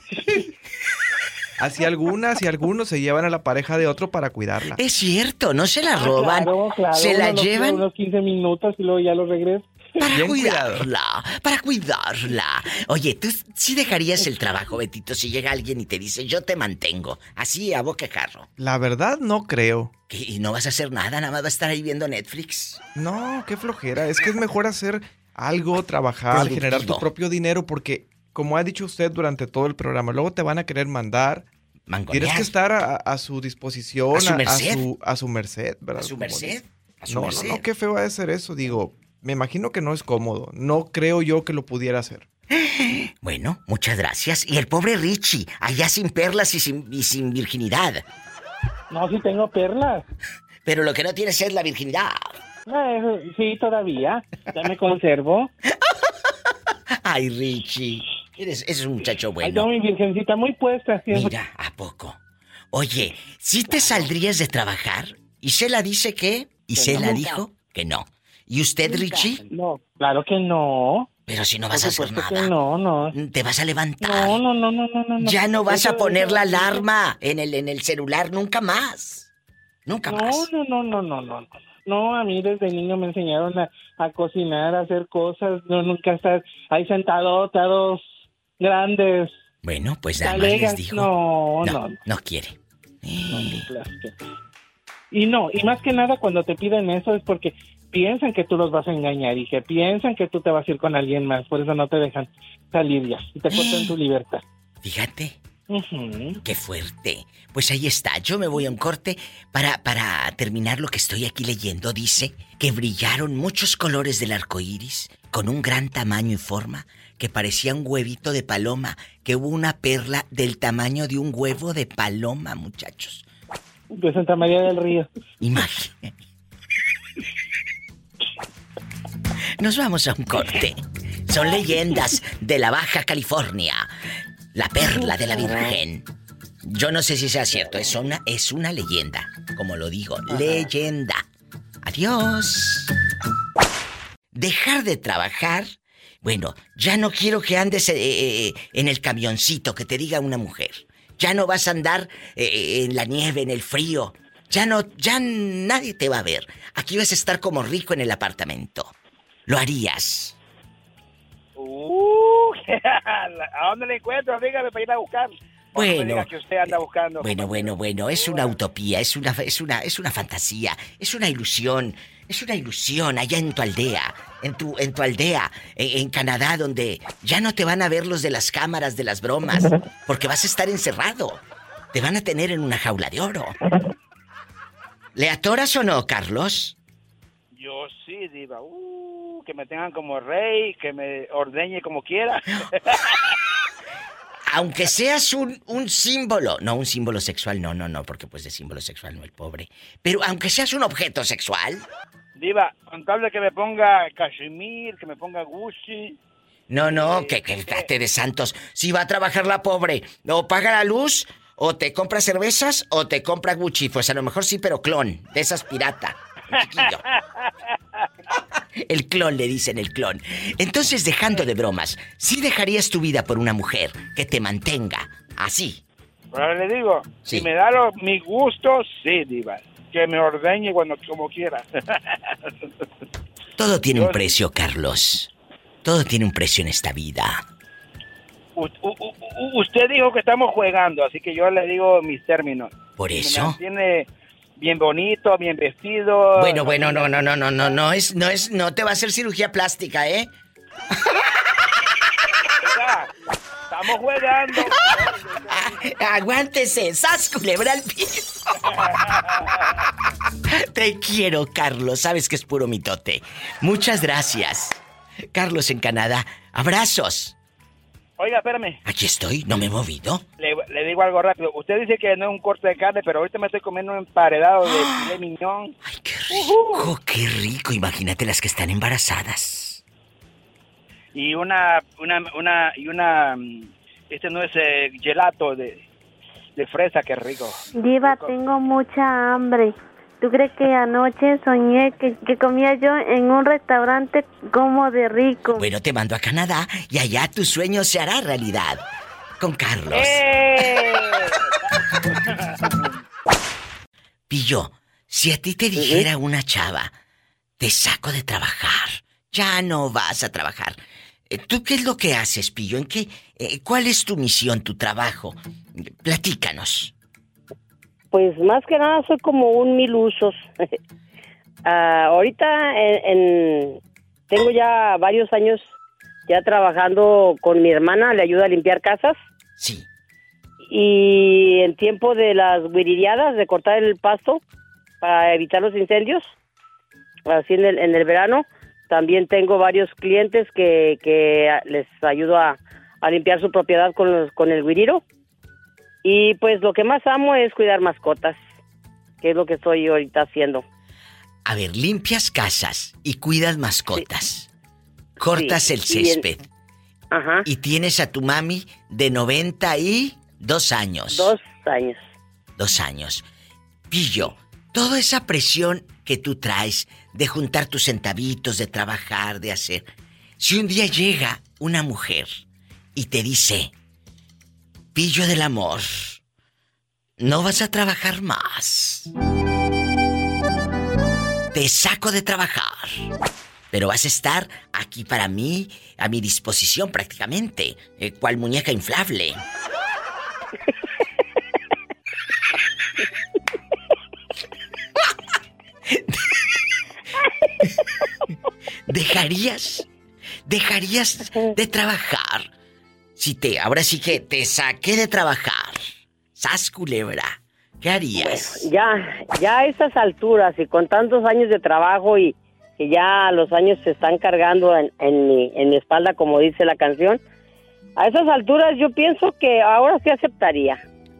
Así algunas y algunos se llevan a la pareja de otro para cuidarla. Es cierto, no se la Ah, roban. claro, claro, se la uno llevan Unos 15 minutos y luego ya los regreso. Para Bien cuidarla. Para cuidarla. Oye, ¿tú sí dejarías el trabajo, Betito, si llega alguien y te dice, yo te mantengo? Así, a boca jarro. La verdad no creo. ¿Qué? ¿Y no vas a hacer nada? ¿Nada más vas a estar ahí viendo Netflix? No, qué flojera. Es que es mejor hacer algo, trabajar, Productivo. generar tu propio dinero porque, como ha dicho usted durante todo el programa, luego te van a querer mandar. Mangonear. Tienes que estar a, a su disposición, A su merced. su, a su merced, ¿verdad? A su merced. A su no, merced. no, no, qué feo ha de ser eso. Digo, me imagino que no es cómodo. No creo yo que lo pudiera hacer. Bueno, muchas gracias. Y el pobre Richie, allá sin perlas y sin, y sin virginidad. No, sí tengo perlas. Pero lo que no tienes es la virginidad. Eh, sí, todavía. Ya me conservo. Ay, Richie. Eres, eres un muchacho bueno. tengo mi virgencita muy puesta. siempre. Mira, ¿a poco? Oye, ¿sí te saldrías de trabajar? Y Cela dice que... Y Cela nunca. dijo que no. ¿Y usted, Richie? No, claro que no. Pero si no vas a hacer nada. que no, no. Te vas a levantar. No, no, no, no, no, no. Ya no vas a poner la alarma en el, en el celular nunca más. Nunca más. No, no, no, no, no, no. No, a mí desde niño me enseñaron a, a cocinar, a hacer cosas. No, nunca estar ahí sentado, todos grandes. Bueno, pues nada más les dijo. no, no, no. no quiere. Que- Y no, y más que nada cuando te piden eso es porque piensan que tú los vas a engañar y que piensan que tú te vas a ir con alguien más, por eso no te dejan salir ya y te cortan tu libertad. Fíjate. Ujú. Qué fuerte. Pues ahí está. Yo me voy a un corte para, para terminar lo que estoy aquí leyendo. Dice que brillaron muchos colores del arco iris con un gran tamaño y forma que parecía un huevito de paloma. Que hubo una perla del tamaño de un huevo de paloma, muchachos. De Santa María del Río. Imagínate. Nos vamos a un corte. Son leyendas de la Baja California. La perla de la Virgen. Yo no sé si sea cierto, es una, es una leyenda. Como lo digo, leyenda. Adiós. Dejar de trabajar. Bueno, ya no quiero que andes eh, eh, en el camioncito que te diga una mujer. Ya no vas a andar eh, en la nieve, en el frío. Ya no, ya nadie te va a ver. Aquí vas a estar como rico en el apartamento. ¿Lo harías? Uh, ¿A dónde le encuentro? Dígame para ir a buscar. No Bueno. diga que usted anda buscando. Bueno, bueno, bueno, es una utopía, es una, es una, es una fantasía, es una ilusión, es una ilusión allá en tu aldea, en tu, en tu aldea, en, en Canadá, donde ya no te van a ver los de las cámaras, de las bromas, porque vas a estar encerrado. Te van a tener en una jaula de oro. ¿Le atoras o no, Carlos? Yo sí, diva. Uh, que me tengan como rey, que me ordeñe como quiera. Aunque seas un, un símbolo, no un símbolo sexual, no, no, no, porque pues de símbolo sexual no el pobre. Pero aunque seas un objeto sexual, diva, con tal de que me ponga cachemir, que me ponga Gucci. No, no, que, que trate de santos. Si va a trabajar la pobre, o paga la luz, o te compra cervezas, o te compra Gucci. Pues a lo mejor sí, pero clon, de esas pirata. El clon, le dicen el clon. Entonces, dejando de bromas, ¿sí dejarías tu vida por una mujer que te mantenga así? Pero le digo, Sí. si me da los, mis gustos, sí, diva. Que me ordeñe cuando como quiera. Todo tiene un precio, Carlos. Todo tiene un precio en esta vida. U- usted dijo que estamos jugando, así que yo le digo mis términos. Por Me eso. mantiene bien bonito, bien vestido. Bueno, bueno, no, no, no, no, no, no es, no es, no te va a hacer cirugía plástica, ¿eh? Oiga, Estamos jugando. Aguántese, sas culebra al piso. Te quiero, Carlos. Sabes que es puro mitote. Muchas gracias. Carlos en Canadá. Abrazos. Oiga, espérame. Aquí estoy, no me he movido. Le, le digo algo rápido. Usted dice que no es un corte de carne, pero ahorita me estoy comiendo un emparedado de filet miñón. Ay, qué rico, qué rico. Imagínate las que están embarazadas. Y una, una, una, y una, mm, este no es eh, gelato de, de fresa, qué rico. Diva, tengo mucha hambre. ¿Tú crees que anoche soñé que, que comía yo en un restaurante como de rico? Bueno, te mando a Canadá y allá tu sueño se hará realidad. Con Carlos. ¡Eh! Pillo, si a ti te dijera una chava, te saco de trabajar, ya no vas a trabajar. eh, ¿Tú qué es lo que haces, Pillo? ¿En qué? eh, ¿Cuál es tu misión, tu trabajo? Platícanos. Pues más que nada soy como un mil usos. Ah, ahorita en, en- tengo ya varios años ya trabajando con mi hermana, le ayuda a limpiar casas. Sí. Y en tiempo de las guiririadas, de cortar el pasto para evitar los incendios, así en el, en el verano, también tengo varios clientes que, que les ayudo a, a limpiar su propiedad con, los, con el guiriro. Y pues lo que más amo es cuidar mascotas, que es lo que estoy ahorita haciendo. A ver, limpias casas y cuidas mascotas. Cortas Sí, el y césped. Ajá. Y tienes a tu mami de 92 años. Dos años. Dos años. Pillo, toda esa presión que tú traes de juntar tus centavitos, de trabajar, de hacer. Si un día llega una mujer y te dice, Pillo del amor, no vas a trabajar más. Te saco de trabajar. Pero vas a estar aquí para mí, a mi disposición prácticamente, eh, cual muñeca inflable. ¿Dejarías? ¿Dejarías de trabajar? Si te, ahora sí que te saqué de trabajar. Sas culebra. ¿Qué harías? Ya, ya a estas alturas y con tantos años de trabajo y que ya los años se están cargando en, en mi, en mi espalda, como dice la canción, a esas alturas yo pienso que ahora sí aceptaría.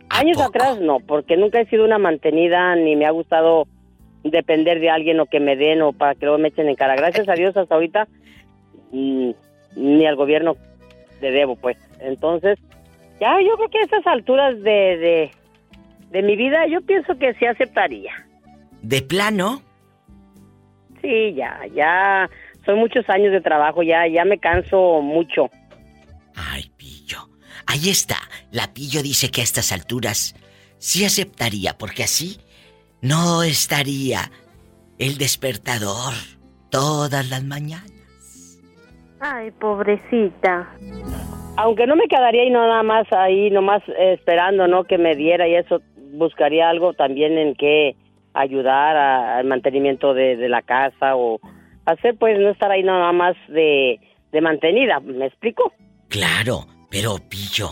Años atrás no, porque nunca he sido una mantenida ni me ha gustado depender de alguien o que me den o para que luego me echen en cara. Gracias a Dios hasta ahorita mm, ni al gobierno debo, pues. Entonces, ya yo creo que a estas alturas de, de, de mi vida yo pienso que sí aceptaría. ¿De plano? Sí, ya, ya son muchos años de trabajo, ya, ya me canso mucho. Ahí está. La Pillo dice que a estas alturas sí aceptaría, porque así no estaría el despertador todas las mañanas. Ay, pobrecita. Aunque no me quedaría ahí no, nada más ahí, nomás eh, esperando, ¿no? Que me diera y eso, buscaría algo también en que ayudar a- al mantenimiento de, de la casa o hacer, pues, no estar ahí nada más de, de mantenida, ¿me explico? Claro, pero Pillo,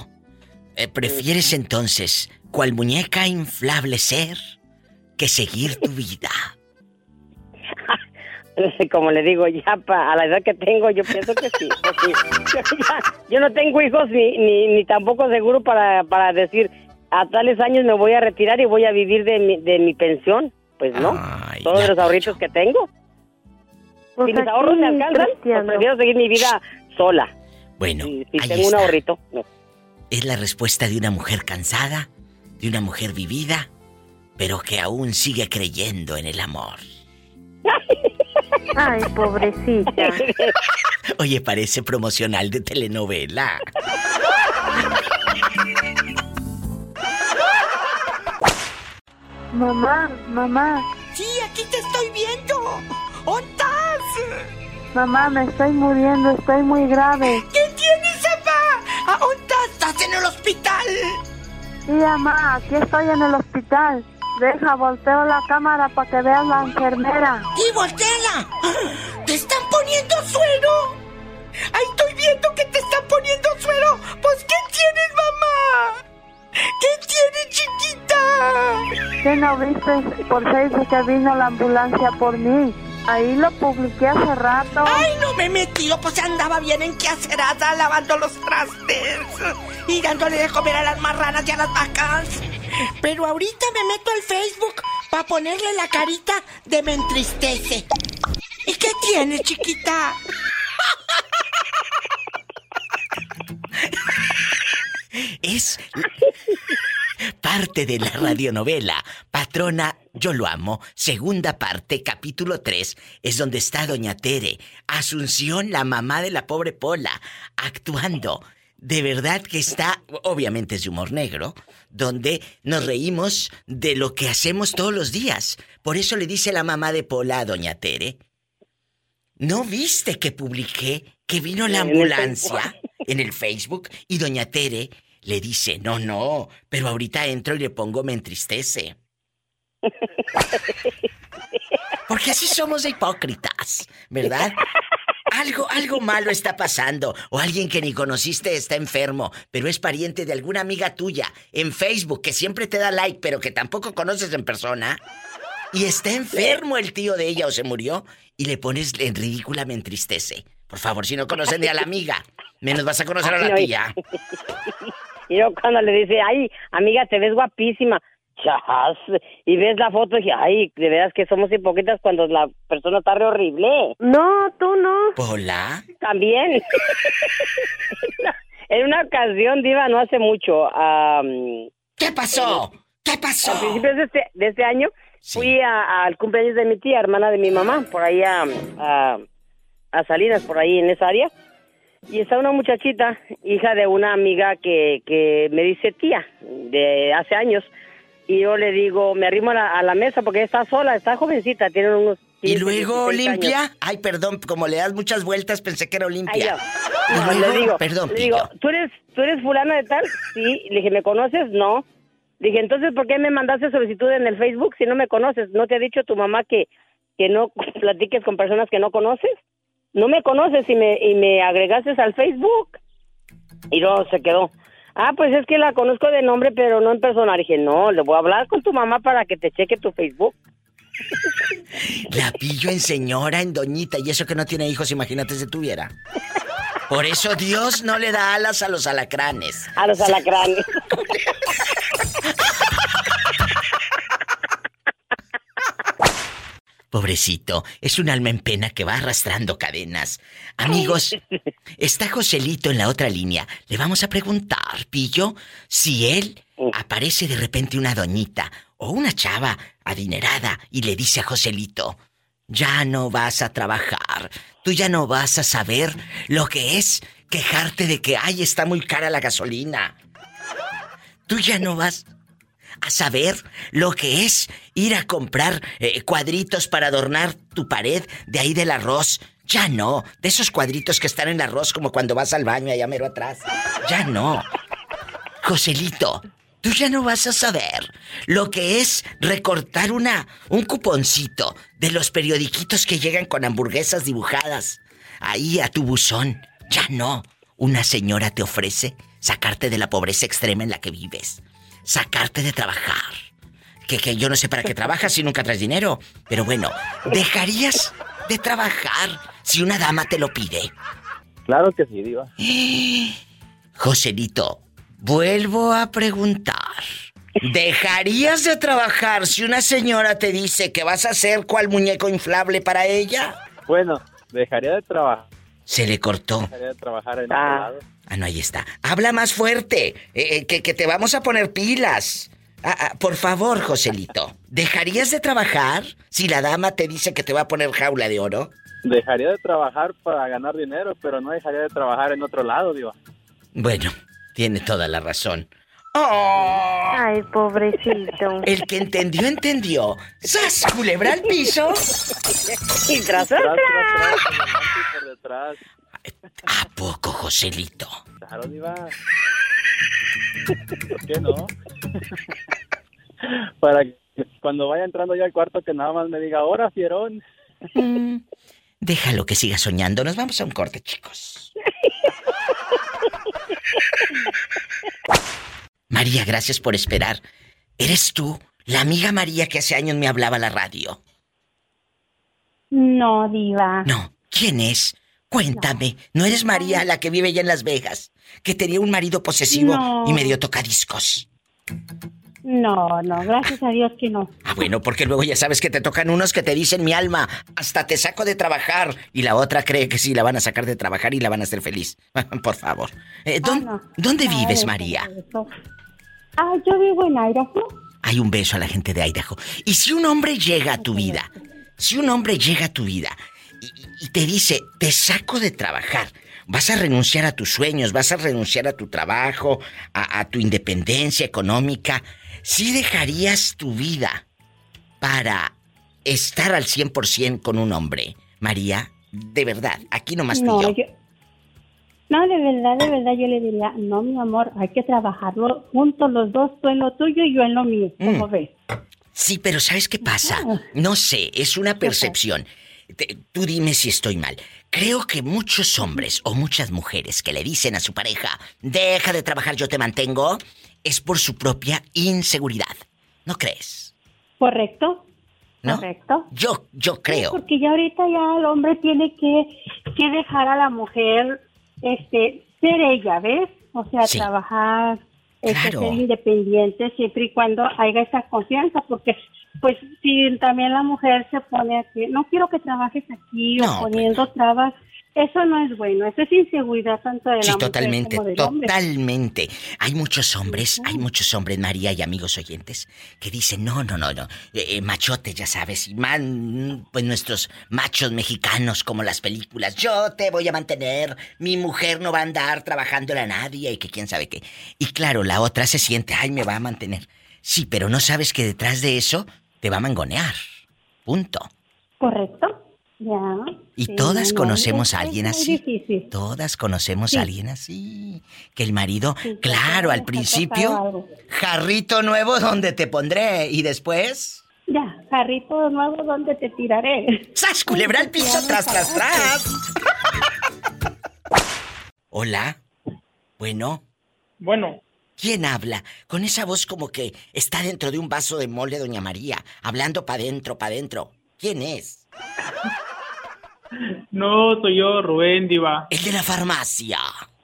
eh, ¿prefieres entonces cual muñeca inflable ser que seguir tu vida? Como le digo, ya pa- a la edad que tengo, yo pienso que sí. pues sí. Yo, ya- yo no tengo hijos ni, ni, ni tampoco seguro para, para decir a tales años me voy a retirar y voy a vivir de mi, de mi pensión. Pues no, todos los ahorritos que tengo. Pues si mis ahorros me alcanzan, pues prefiero seguir mi vida sola. Bueno, Si, si ahí tengo un ahorrito, no. Es la respuesta de una mujer cansada, de una mujer vivida, pero que aún sigue creyendo en el amor. Ay, pobrecita. Oye, parece promocional de telenovela. Mamá, mamá. Sí, aquí te estoy viendo. ¿Dónde estás? Mamá, me estoy muriendo, estoy muy grave. ¿Qué tienes, papá? ¿A dónde estás? ¿Estás en el hospital? Sí, mamá, aquí estoy en el hospital. Deja, volteo la cámara para que veas la enfermera. ¡Y volteala! ¿Te están poniendo suero? ¡Ahí estoy viendo que te están poniendo suero! Pues, ¿qué tienes, mamá? ¿Qué tienes, chiquita? ¿Qué no viste por Facebook que vino la ambulancia por mí? Ahí lo publiqué hace rato. ¡Ay, no me he metido! Pues andaba bien en quehacerada lavando los trastes y dándole de comer a las marranas y a las vacas. Pero ahorita me meto al Facebook para ponerle la carita de me entristece. ¿Y qué tienes, chiquita? Es parte de la radionovela Patrona, yo lo amo, segunda parte, capítulo 3, es donde está Doña Tere, Asunción, la mamá de la pobre Pola, actuando. De verdad que está, obviamente es de humor negro, donde nos reímos de lo que hacemos todos los días. Por eso le dice la mamá de Pola a Doña Tere, ¿no viste que publiqué que vino la ambulancia en el Facebook y Doña Tere le dice, no, no, pero ahorita entro y le pongo me entristece. Porque así somos de hipócritas, ¿verdad? Algo, algo malo está pasando. O alguien que ni conociste está enfermo, pero es pariente de alguna amiga tuya en Facebook que siempre te da like, pero que tampoco conoces en persona. Y está enfermo el tío de ella o se murió y le pones en ridícula me entristece. Por favor, si no conocen ni a la amiga, menos vas a conocer a la tía. Y yo cuando le dice, ay, amiga, te ves guapísima. Chas, y ves la foto y dije, ay, de veras que somos hipócritas cuando la persona está re horrible. No, tú no. Hola. También. en una ocasión, Diva, no hace mucho. ¿Qué pasó? ¿Qué pasó? A principios de este, de este año fui a- al cumpleaños de mi tía, hermana de mi mamá, por ahí a, a, a Salinas, por ahí en esa área. Y está una muchachita, hija de una amiga que, que me dice tía, de hace años. Y yo le digo, me arrimo a la, a la mesa porque ella está sola, está jovencita, tiene unos... ¿Y 15, luego 16 Olimpia? años. Ay, perdón, como le das muchas vueltas pensé que era Ay, Olimpia. yo. Y No, luego, le digo, perdón, le digo. ¿tú eres, ¿tú eres fulana de tal? Sí. Le dije, ¿me conoces? No. Le dije, entonces, ¿por qué me mandaste solicitud en el Facebook si no me conoces? ¿No te ha dicho tu mamá que, que no platiques con personas que no conoces? No me conoces y me, y me agregaste al Facebook. Y luego se quedó. Ah, pues es que la conozco de nombre, pero no en persona. Dije, no, le voy a hablar con tu mamá para que te cheque tu Facebook. La pillo en señora, en doñita, y eso que no tiene hijos, imagínate si tuviera. Por eso Dios no le da alas a los alacranes. A los alacranes. Pobrecito, es un alma en pena que va arrastrando cadenas. Amigos, está Joselito en la otra línea. Le vamos a preguntar, Pillo, si él aparece de repente una doñita o una chava adinerada y le dice a Joselito, ya no vas a trabajar, tú ya no vas a saber lo que es quejarte de que, ay, está muy cara la gasolina. Tú ya no vas a saber lo que es ir a comprar eh, cuadritos para adornar tu pared de ahí del arroz. Ya no, de esos cuadritos que están en arroz como cuando vas al baño allá mero atrás. Ya no. Joselito, tú ya no vas a saber lo que es recortar una un cuponcito de los periodiquitos que llegan con hamburguesas dibujadas ahí a tu buzón. Ya no. Una señora te ofrece sacarte de la pobreza extrema en la que vives sacarte de trabajar. Que, que yo no sé para qué trabajas si nunca traes dinero. Pero bueno, ¿dejarías de trabajar si una dama te lo pide? Claro que sí, Diva. Joselito, vuelvo a preguntar. ¿Dejarías de trabajar si una señora te dice que vas a ser cual muñeco inflable para ella? Bueno, dejaría de trabajar. Se le cortó. Dejaría de trabajar en otro lado. Ah, no, ahí está. Habla más fuerte, eh, eh, que, que te vamos a poner pilas. Ah, ah, por favor, Joselito, ¿dejarías de trabajar si la dama te dice que te va a poner jaula de oro? Dejaría de trabajar para ganar dinero, pero no dejaría de trabajar en otro lado, Diva. Bueno, tiene toda la razón. Ay, pobrecito. El que entendió, entendió. ¡Sas! Culebra al piso. Y tras, Tras. ¿A poco, Joselito? Claro, Diva. ¿Por qué no? Para que cuando vaya entrando ya al cuarto que nada más me diga, ahora, fierón. Déjalo que siga soñando. Nos vamos a un corte, chicos. María, gracias por esperar. ¿Eres tú, la amiga María que hace años me hablaba a la radio? No, diva. No. ¿Quién es? Cuéntame. ¿No eres María la que vive ya en Las Vegas? Que tenía un marido posesivo No. y medio tocadiscos. No, no, gracias a Dios que no. Ah, bueno, porque luego ya sabes que te tocan unos que te dicen mi alma, hasta te saco de trabajar. Y la otra cree que sí la van a sacar de trabajar y la van a hacer feliz. Por favor. Eh, ¿dón- no. ¿Dónde No, vives, María? Ah, yo vivo en Idaho. Hay un beso a la gente de Idaho. Y si un hombre llega a tu vida, si un hombre llega a tu vida y, te dice, te saco de trabajar, vas a renunciar a tus sueños, vas a renunciar a tu trabajo, a, a tu independencia económica, ¿sí dejarías tu vida para estar al 100% con un hombre? María, de verdad, aquí nomás tú y No, yo. yo- No, de verdad, de verdad, yo le diría, no, mi amor, hay que trabajarlo juntos los dos, tú en lo tuyo y yo en lo mío, ¿cómo ves? Sí, pero ¿sabes qué pasa? No sé, es una percepción. Te- tú dime si estoy mal. Creo que muchos hombres o muchas mujeres que le dicen a su pareja, deja de trabajar, yo te mantengo, es por su propia inseguridad. ¿No crees? ¿Correcto? ¿No? Correcto. Yo, yo creo. Porque ya ahorita ya el hombre tiene que, que dejar a la mujer este ser ella, ¿ves? O sea, Sí. trabajar, este, ser independiente siempre y cuando haya esa confianza, porque pues si también la mujer se pone aquí, no quiero que trabajes aquí No, o poniendo trabas, Eso no es bueno, eso es inseguridad tanto de la Sí, mujer totalmente, como del hombre. totalmente. Hay muchos hombres, hay muchos hombres, María y amigos oyentes, que dicen, no, no, no, no, eh, eh, machote, ya sabes, y man, pues nuestros machos mexicanos como las películas, yo te voy a mantener, mi mujer no va a andar trabajándole a nadie y que quién sabe qué. Y claro, la otra se siente, ay, me va a mantener. Sí, pero no sabes que detrás de eso te va a mangonear. Punto. Correcto. Ya. Y Sí, todas no, conocemos a alguien es muy así. difícil. Todas conocemos Sí. a alguien así. Que el marido, Sí, claro, sí, al principio, jarrito nuevo donde te pondré. Y después, Ya, jarrito nuevo, ¿dónde te tiraré? ¡Sas, culebra al piso, tras, tras, tras! hola. Bueno, Bueno, ¿quién habla? Con esa voz como que está dentro de un vaso de mole, doña María, hablando pa' dentro, pa' dentro. ¿Quién es? no, soy yo, Rubén Diva. El de la farmacia.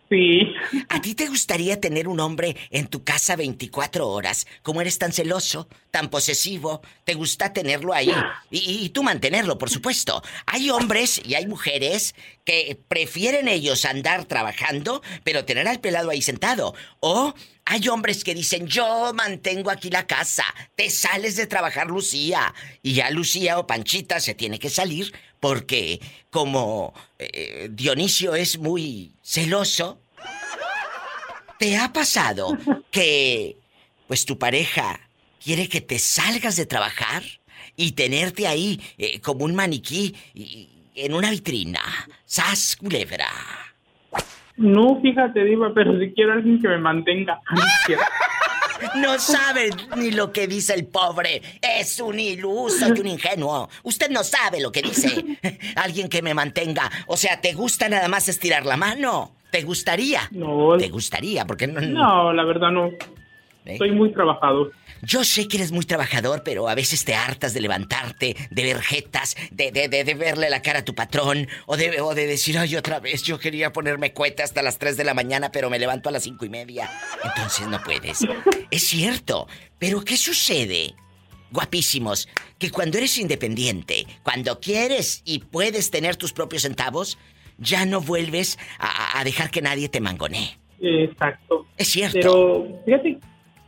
Sí. ¿A ti te gustaría tener un hombre en tu casa 24 horas? Como eres tan celoso, tan posesivo, te gusta tenerlo ahí. Y, y tú mantenerlo, por supuesto. Hay hombres y hay mujeres que prefieren ellos andar trabajando, pero tener al pelado ahí sentado. O hay hombres que dicen, yo mantengo aquí la casa, te sales de trabajar Lucía. Y ya Lucía o Panchita se tiene que salir porque como eh, Dionisio es muy celoso, ¿te ha pasado que pues tu pareja quiere que te salgas de trabajar y tenerte ahí eh, como un maniquí en una vitrina? ¡Sas, culebra! No, fíjate, Diva, pero si quiero alguien que me mantenga. Siquiera. No sabe ni lo que dice el pobre. Es un iluso y un ingenuo. Usted no sabe lo que dice. Alguien que me mantenga. O sea, ¿te gusta nada más estirar la mano? ¿Te gustaría? No. ¿Te gustaría? Porque no... No, la verdad no. ¿Eh? Soy muy trabajador. Yo sé que eres muy trabajador, pero a veces te hartas de levantarte, de ver jetas, de, de, de, de verle la cara a tu patrón, o de, o de decir, ay, otra vez yo quería ponerme cueta hasta las 3 de la mañana, pero me levanto a las cinco y media. Entonces no puedes. Es cierto, pero ¿qué sucede? Guapísimos, que cuando eres independiente, cuando quieres y puedes tener tus propios centavos, ya no vuelves a, a dejar que nadie te mangonee. Exacto. Es cierto. Pero fíjate,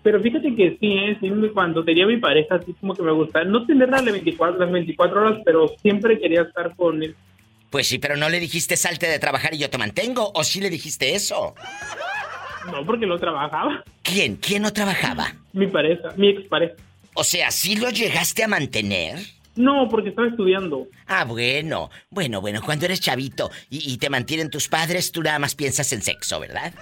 pero fíjate que sí, ¿eh? Sí, cuando tenía mi pareja, así como que me gustaba, no tenerla las 24, las 24 horas, pero siempre quería estar con él. Pues sí, pero no le dijiste salte de trabajar y yo te mantengo, o sí le dijiste eso. No, porque no trabajaba. ¿Quién? ¿Quién no trabajaba? Mi pareja, mi expareja. O sea, ¿sí lo llegaste a mantener? No, porque estaba estudiando. Ah, bueno. Bueno, bueno, cuando eres chavito y, y te mantienen tus padres, tú nada más piensas en sexo, ¿verdad?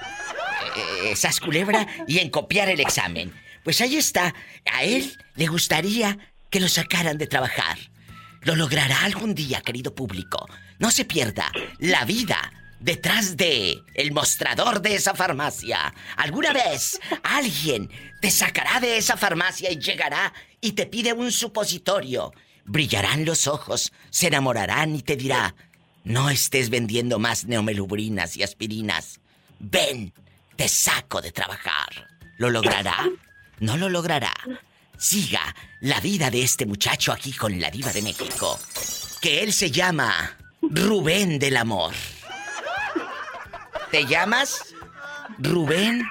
Eh, esas culebra y en copiar el examen. Pues ahí está. A él le gustaría que lo sacaran de trabajar. Lo logrará algún día, querido público. No se pierda la vida detrás de el mostrador de esa farmacia. Alguna vez alguien te sacará de esa farmacia y llegará y te pide un supositorio. Brillarán los ojos, se enamorarán y te dirá, no estés vendiendo más neomelubrinas y aspirinas. Ven, te saco de trabajar. ¿Lo logrará? No lo logrará. Siga la vida de este muchacho aquí con la diva de México. Que él se llama Rubén del Amor. ¿Te llamas? Rubén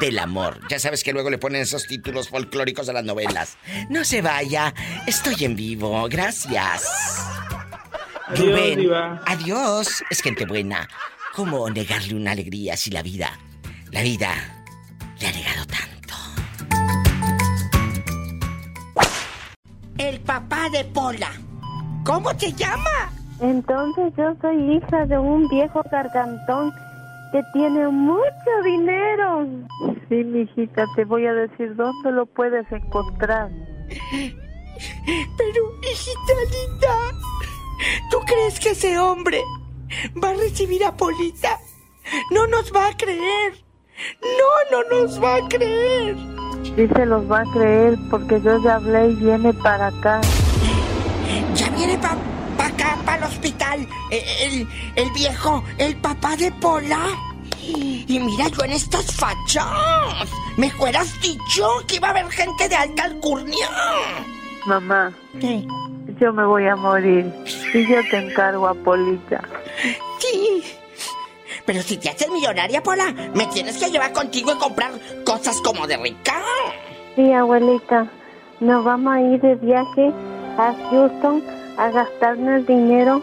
del Amor. Ya sabes que luego le ponen esos títulos folclóricos a las novelas. No se vaya, estoy en vivo, gracias. Adiós, Rubén, diva. adiós. Es gente buena. ¿Cómo negarle una alegría si la vida, la vida le ha negado tanto? El papá de Pola. ¿Cómo te llama? Entonces yo soy hija de un viejo gargantón que tiene mucho dinero. Sí, mijita, te voy a decir dónde lo puedes encontrar. Pero, hijita linda, ¿tú crees que ese hombre va a recibir a Polita? No nos va a creer. No, no nos va a creer. Sí se los va a creer porque yo ya hablé y viene para acá. Ya viene para acá, para el hospital. eh, El, el viejo, el papá de Pola. Y mira, yo en estas fachas. Me fueras dicho que iba a haber gente de alta alcurnia. Mamá, yo me voy a morir y yo te encargo a Polita. Sí, Pero si te haces millonaria, Pola, me tienes que llevar contigo y comprar cosas como de rica. Sí, abuelita. Nos vamos a ir de viaje a Houston a gastarnos dinero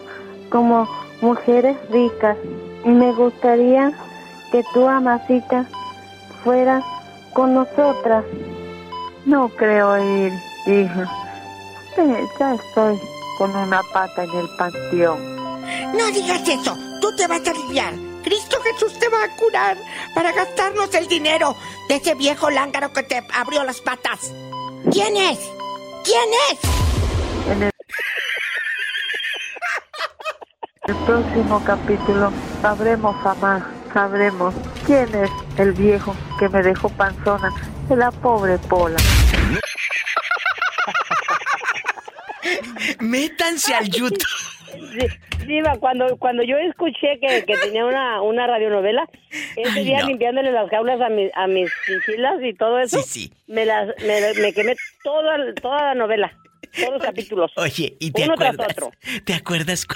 como mujeres ricas. Y me gustaría que tú, amasita, fueras con nosotras. No creo ir, hija. Eh, Ya estoy con una pata en el panteón. No digas eso, tú te vas a aliviar. Cristo Jesús te va a curar para gastarnos el dinero de ese viejo lángaro que te abrió las patas. ¿Quién es? ¿Quién es? En el, el próximo capítulo sabremos amar, sabremos quién es el viejo que me dejó panzona de la pobre Pola. Métanse al YouTube. Sí, cuando, cuando yo escuché que, que tenía una, una radionovela, ese Ay, día no. limpiándole las jaulas a, mi- a mis chinchilas y todo eso, Me, las, me, me quemé toda, toda la novela, todos los capítulos. Oye, ¿y te Uno tras acuerdas? otro. ¿Te acuerdas cu-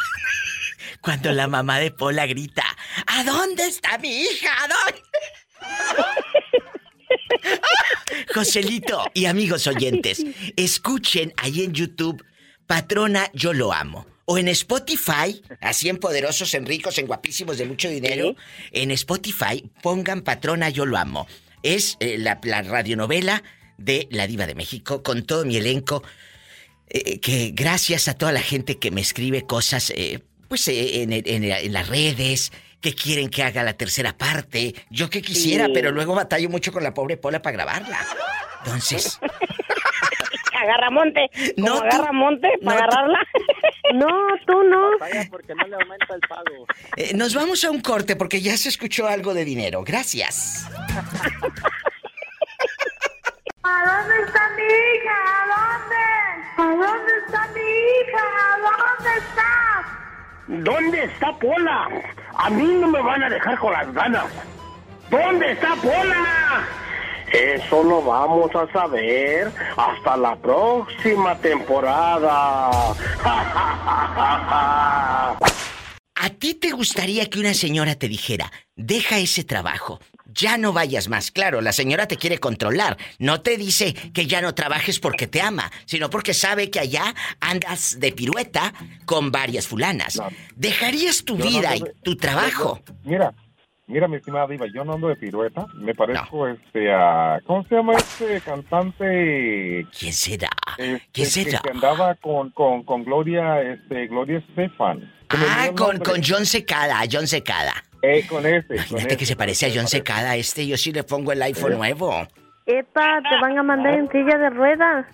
cuando la mamá de Pola grita, ¿A dónde está mi hija? ¿A dónde? Joselito y amigos oyentes, escuchen ahí en YouTube, Patrona Yo Lo Amo. O en Spotify, así en poderosos, en ricos, en guapísimos de mucho dinero, en Spotify pongan Patrona Yo Lo Amo. Es eh, la, la radionovela de La Diva de México con todo mi elenco. eh, que gracias a toda la gente que me escribe cosas, eh, pues eh, en, en- en las redes, que quieren que haga la tercera parte. Yo que quisiera, Sí. pero luego batallo mucho con la pobre Pola para grabarla. Entonces, Agarra monte, como No, tú- agarra monte para no, agarrarla. No, tú no. Vaya, porque no le aumenta el pago. eh, nos vamos a un corte porque ya se escuchó algo de dinero. Gracias. ¿A dónde está mi hija? ¿A dónde? ¿A dónde está mi hija? ¿A dónde está? ¿Dónde está Pola? A mí no me van a dejar con las ganas. ¿Dónde está Pola? Eso lo vamos a saber hasta la próxima temporada. ¿A ti te gustaría que una señora te dijera, deja ese trabajo, ya no vayas más? Claro, la señora te quiere controlar, no te dice que ya no trabajes porque te ama, sino porque sabe que allá andas de pirueta con varias fulanas. ¿Dejarías tu Yo no vida y tu trabajo? Mira, mira, mi estimada Diva, yo no ando de pirueta. Me parezco este a. ¿Cómo se llama este cantante? ¿Quién será? Este, ¿Quién que- será? Que, andaba con, con, con Gloria, este, Gloria olvidó Ah, con, con John Secada, John Secada. Eh, con ese. Imagínate que se parece a John Secada este, yo sí le pongo el iPhone Eh. nuevo. Epa, te van a mandar en silla de ruedas.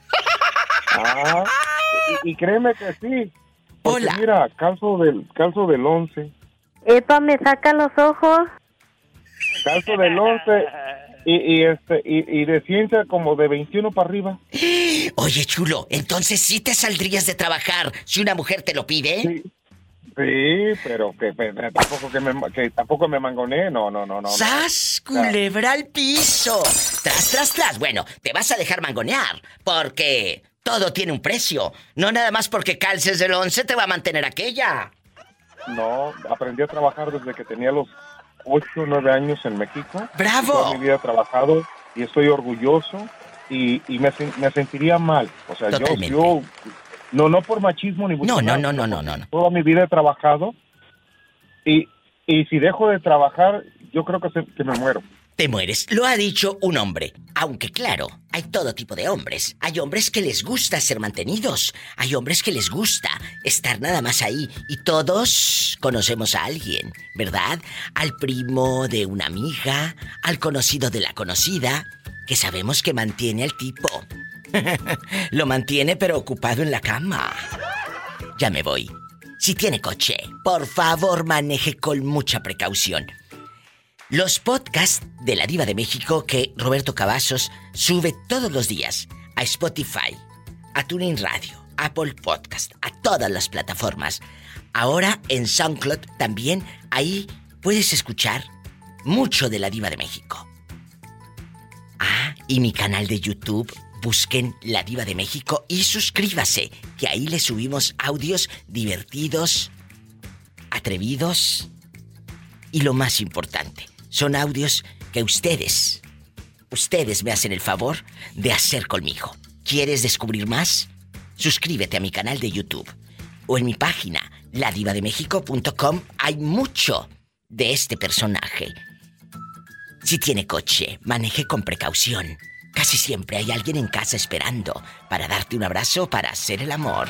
Ah, y, y créeme que sí. Porque mira, calzo del, calzo del 11. Epa, me saca los ojos. Calzo del 11 y, y, este, y, y de ciencia como de 21 para arriba. Oye, chulo, entonces sí te saldrías de trabajar si una mujer te lo pide. Sí, pero que, que tampoco que, me, que tampoco me mangoné, no, no, no, no. no. ¡Sas! Culebra al piso. Tras, tras, tras. Bueno, te vas a dejar mangonear. Porque todo tiene un precio. No nada más porque calces del 11 te va a mantener aquella. No, aprendí a trabajar desde que tenía los 8 o 9 años en México. ¡Bravo! Toda mi vida he trabajado y estoy orgulloso y, y me, sen- me sentiría mal. O sea, yo, yo, no, no por machismo ni mucho No, no, no, no, no, no. Toda mi vida he trabajado y, y si dejo de trabajar, yo creo que, se- que me muero. Te mueres. Lo ha dicho un hombre. Aunque claro, hay todo tipo de hombres. Hay hombres que les gusta ser mantenidos. Hay hombres que les gusta estar nada más ahí. Y todos conocemos a alguien, ¿verdad? Al primo de una amiga, al conocido de la conocida, que sabemos que mantiene al tipo. Lo mantiene pero ocupado en la cama. Ya me voy. Si tiene coche, por favor maneje con mucha precaución. Los podcasts de la Diva de México que Roberto Cavazos sube todos los días a Spotify, a TuneIn Radio, Apple Podcast, a todas las plataformas. Ahora en SoundCloud también ahí puedes escuchar mucho de la Diva de México. Ah, y mi canal de YouTube, busquen La Diva de México y suscríbase, que ahí le subimos audios divertidos, atrevidos Y lo más importante, son audios que ustedes, ustedes me hacen el favor de hacer conmigo. ¿Quieres descubrir más? Suscríbete a mi canal de YouTube o en mi página, ladivademexico.com. Hay mucho de este personaje. Si tiene coche, maneje con precaución. Casi siempre hay alguien en casa esperando para darte un abrazo para hacer el amor.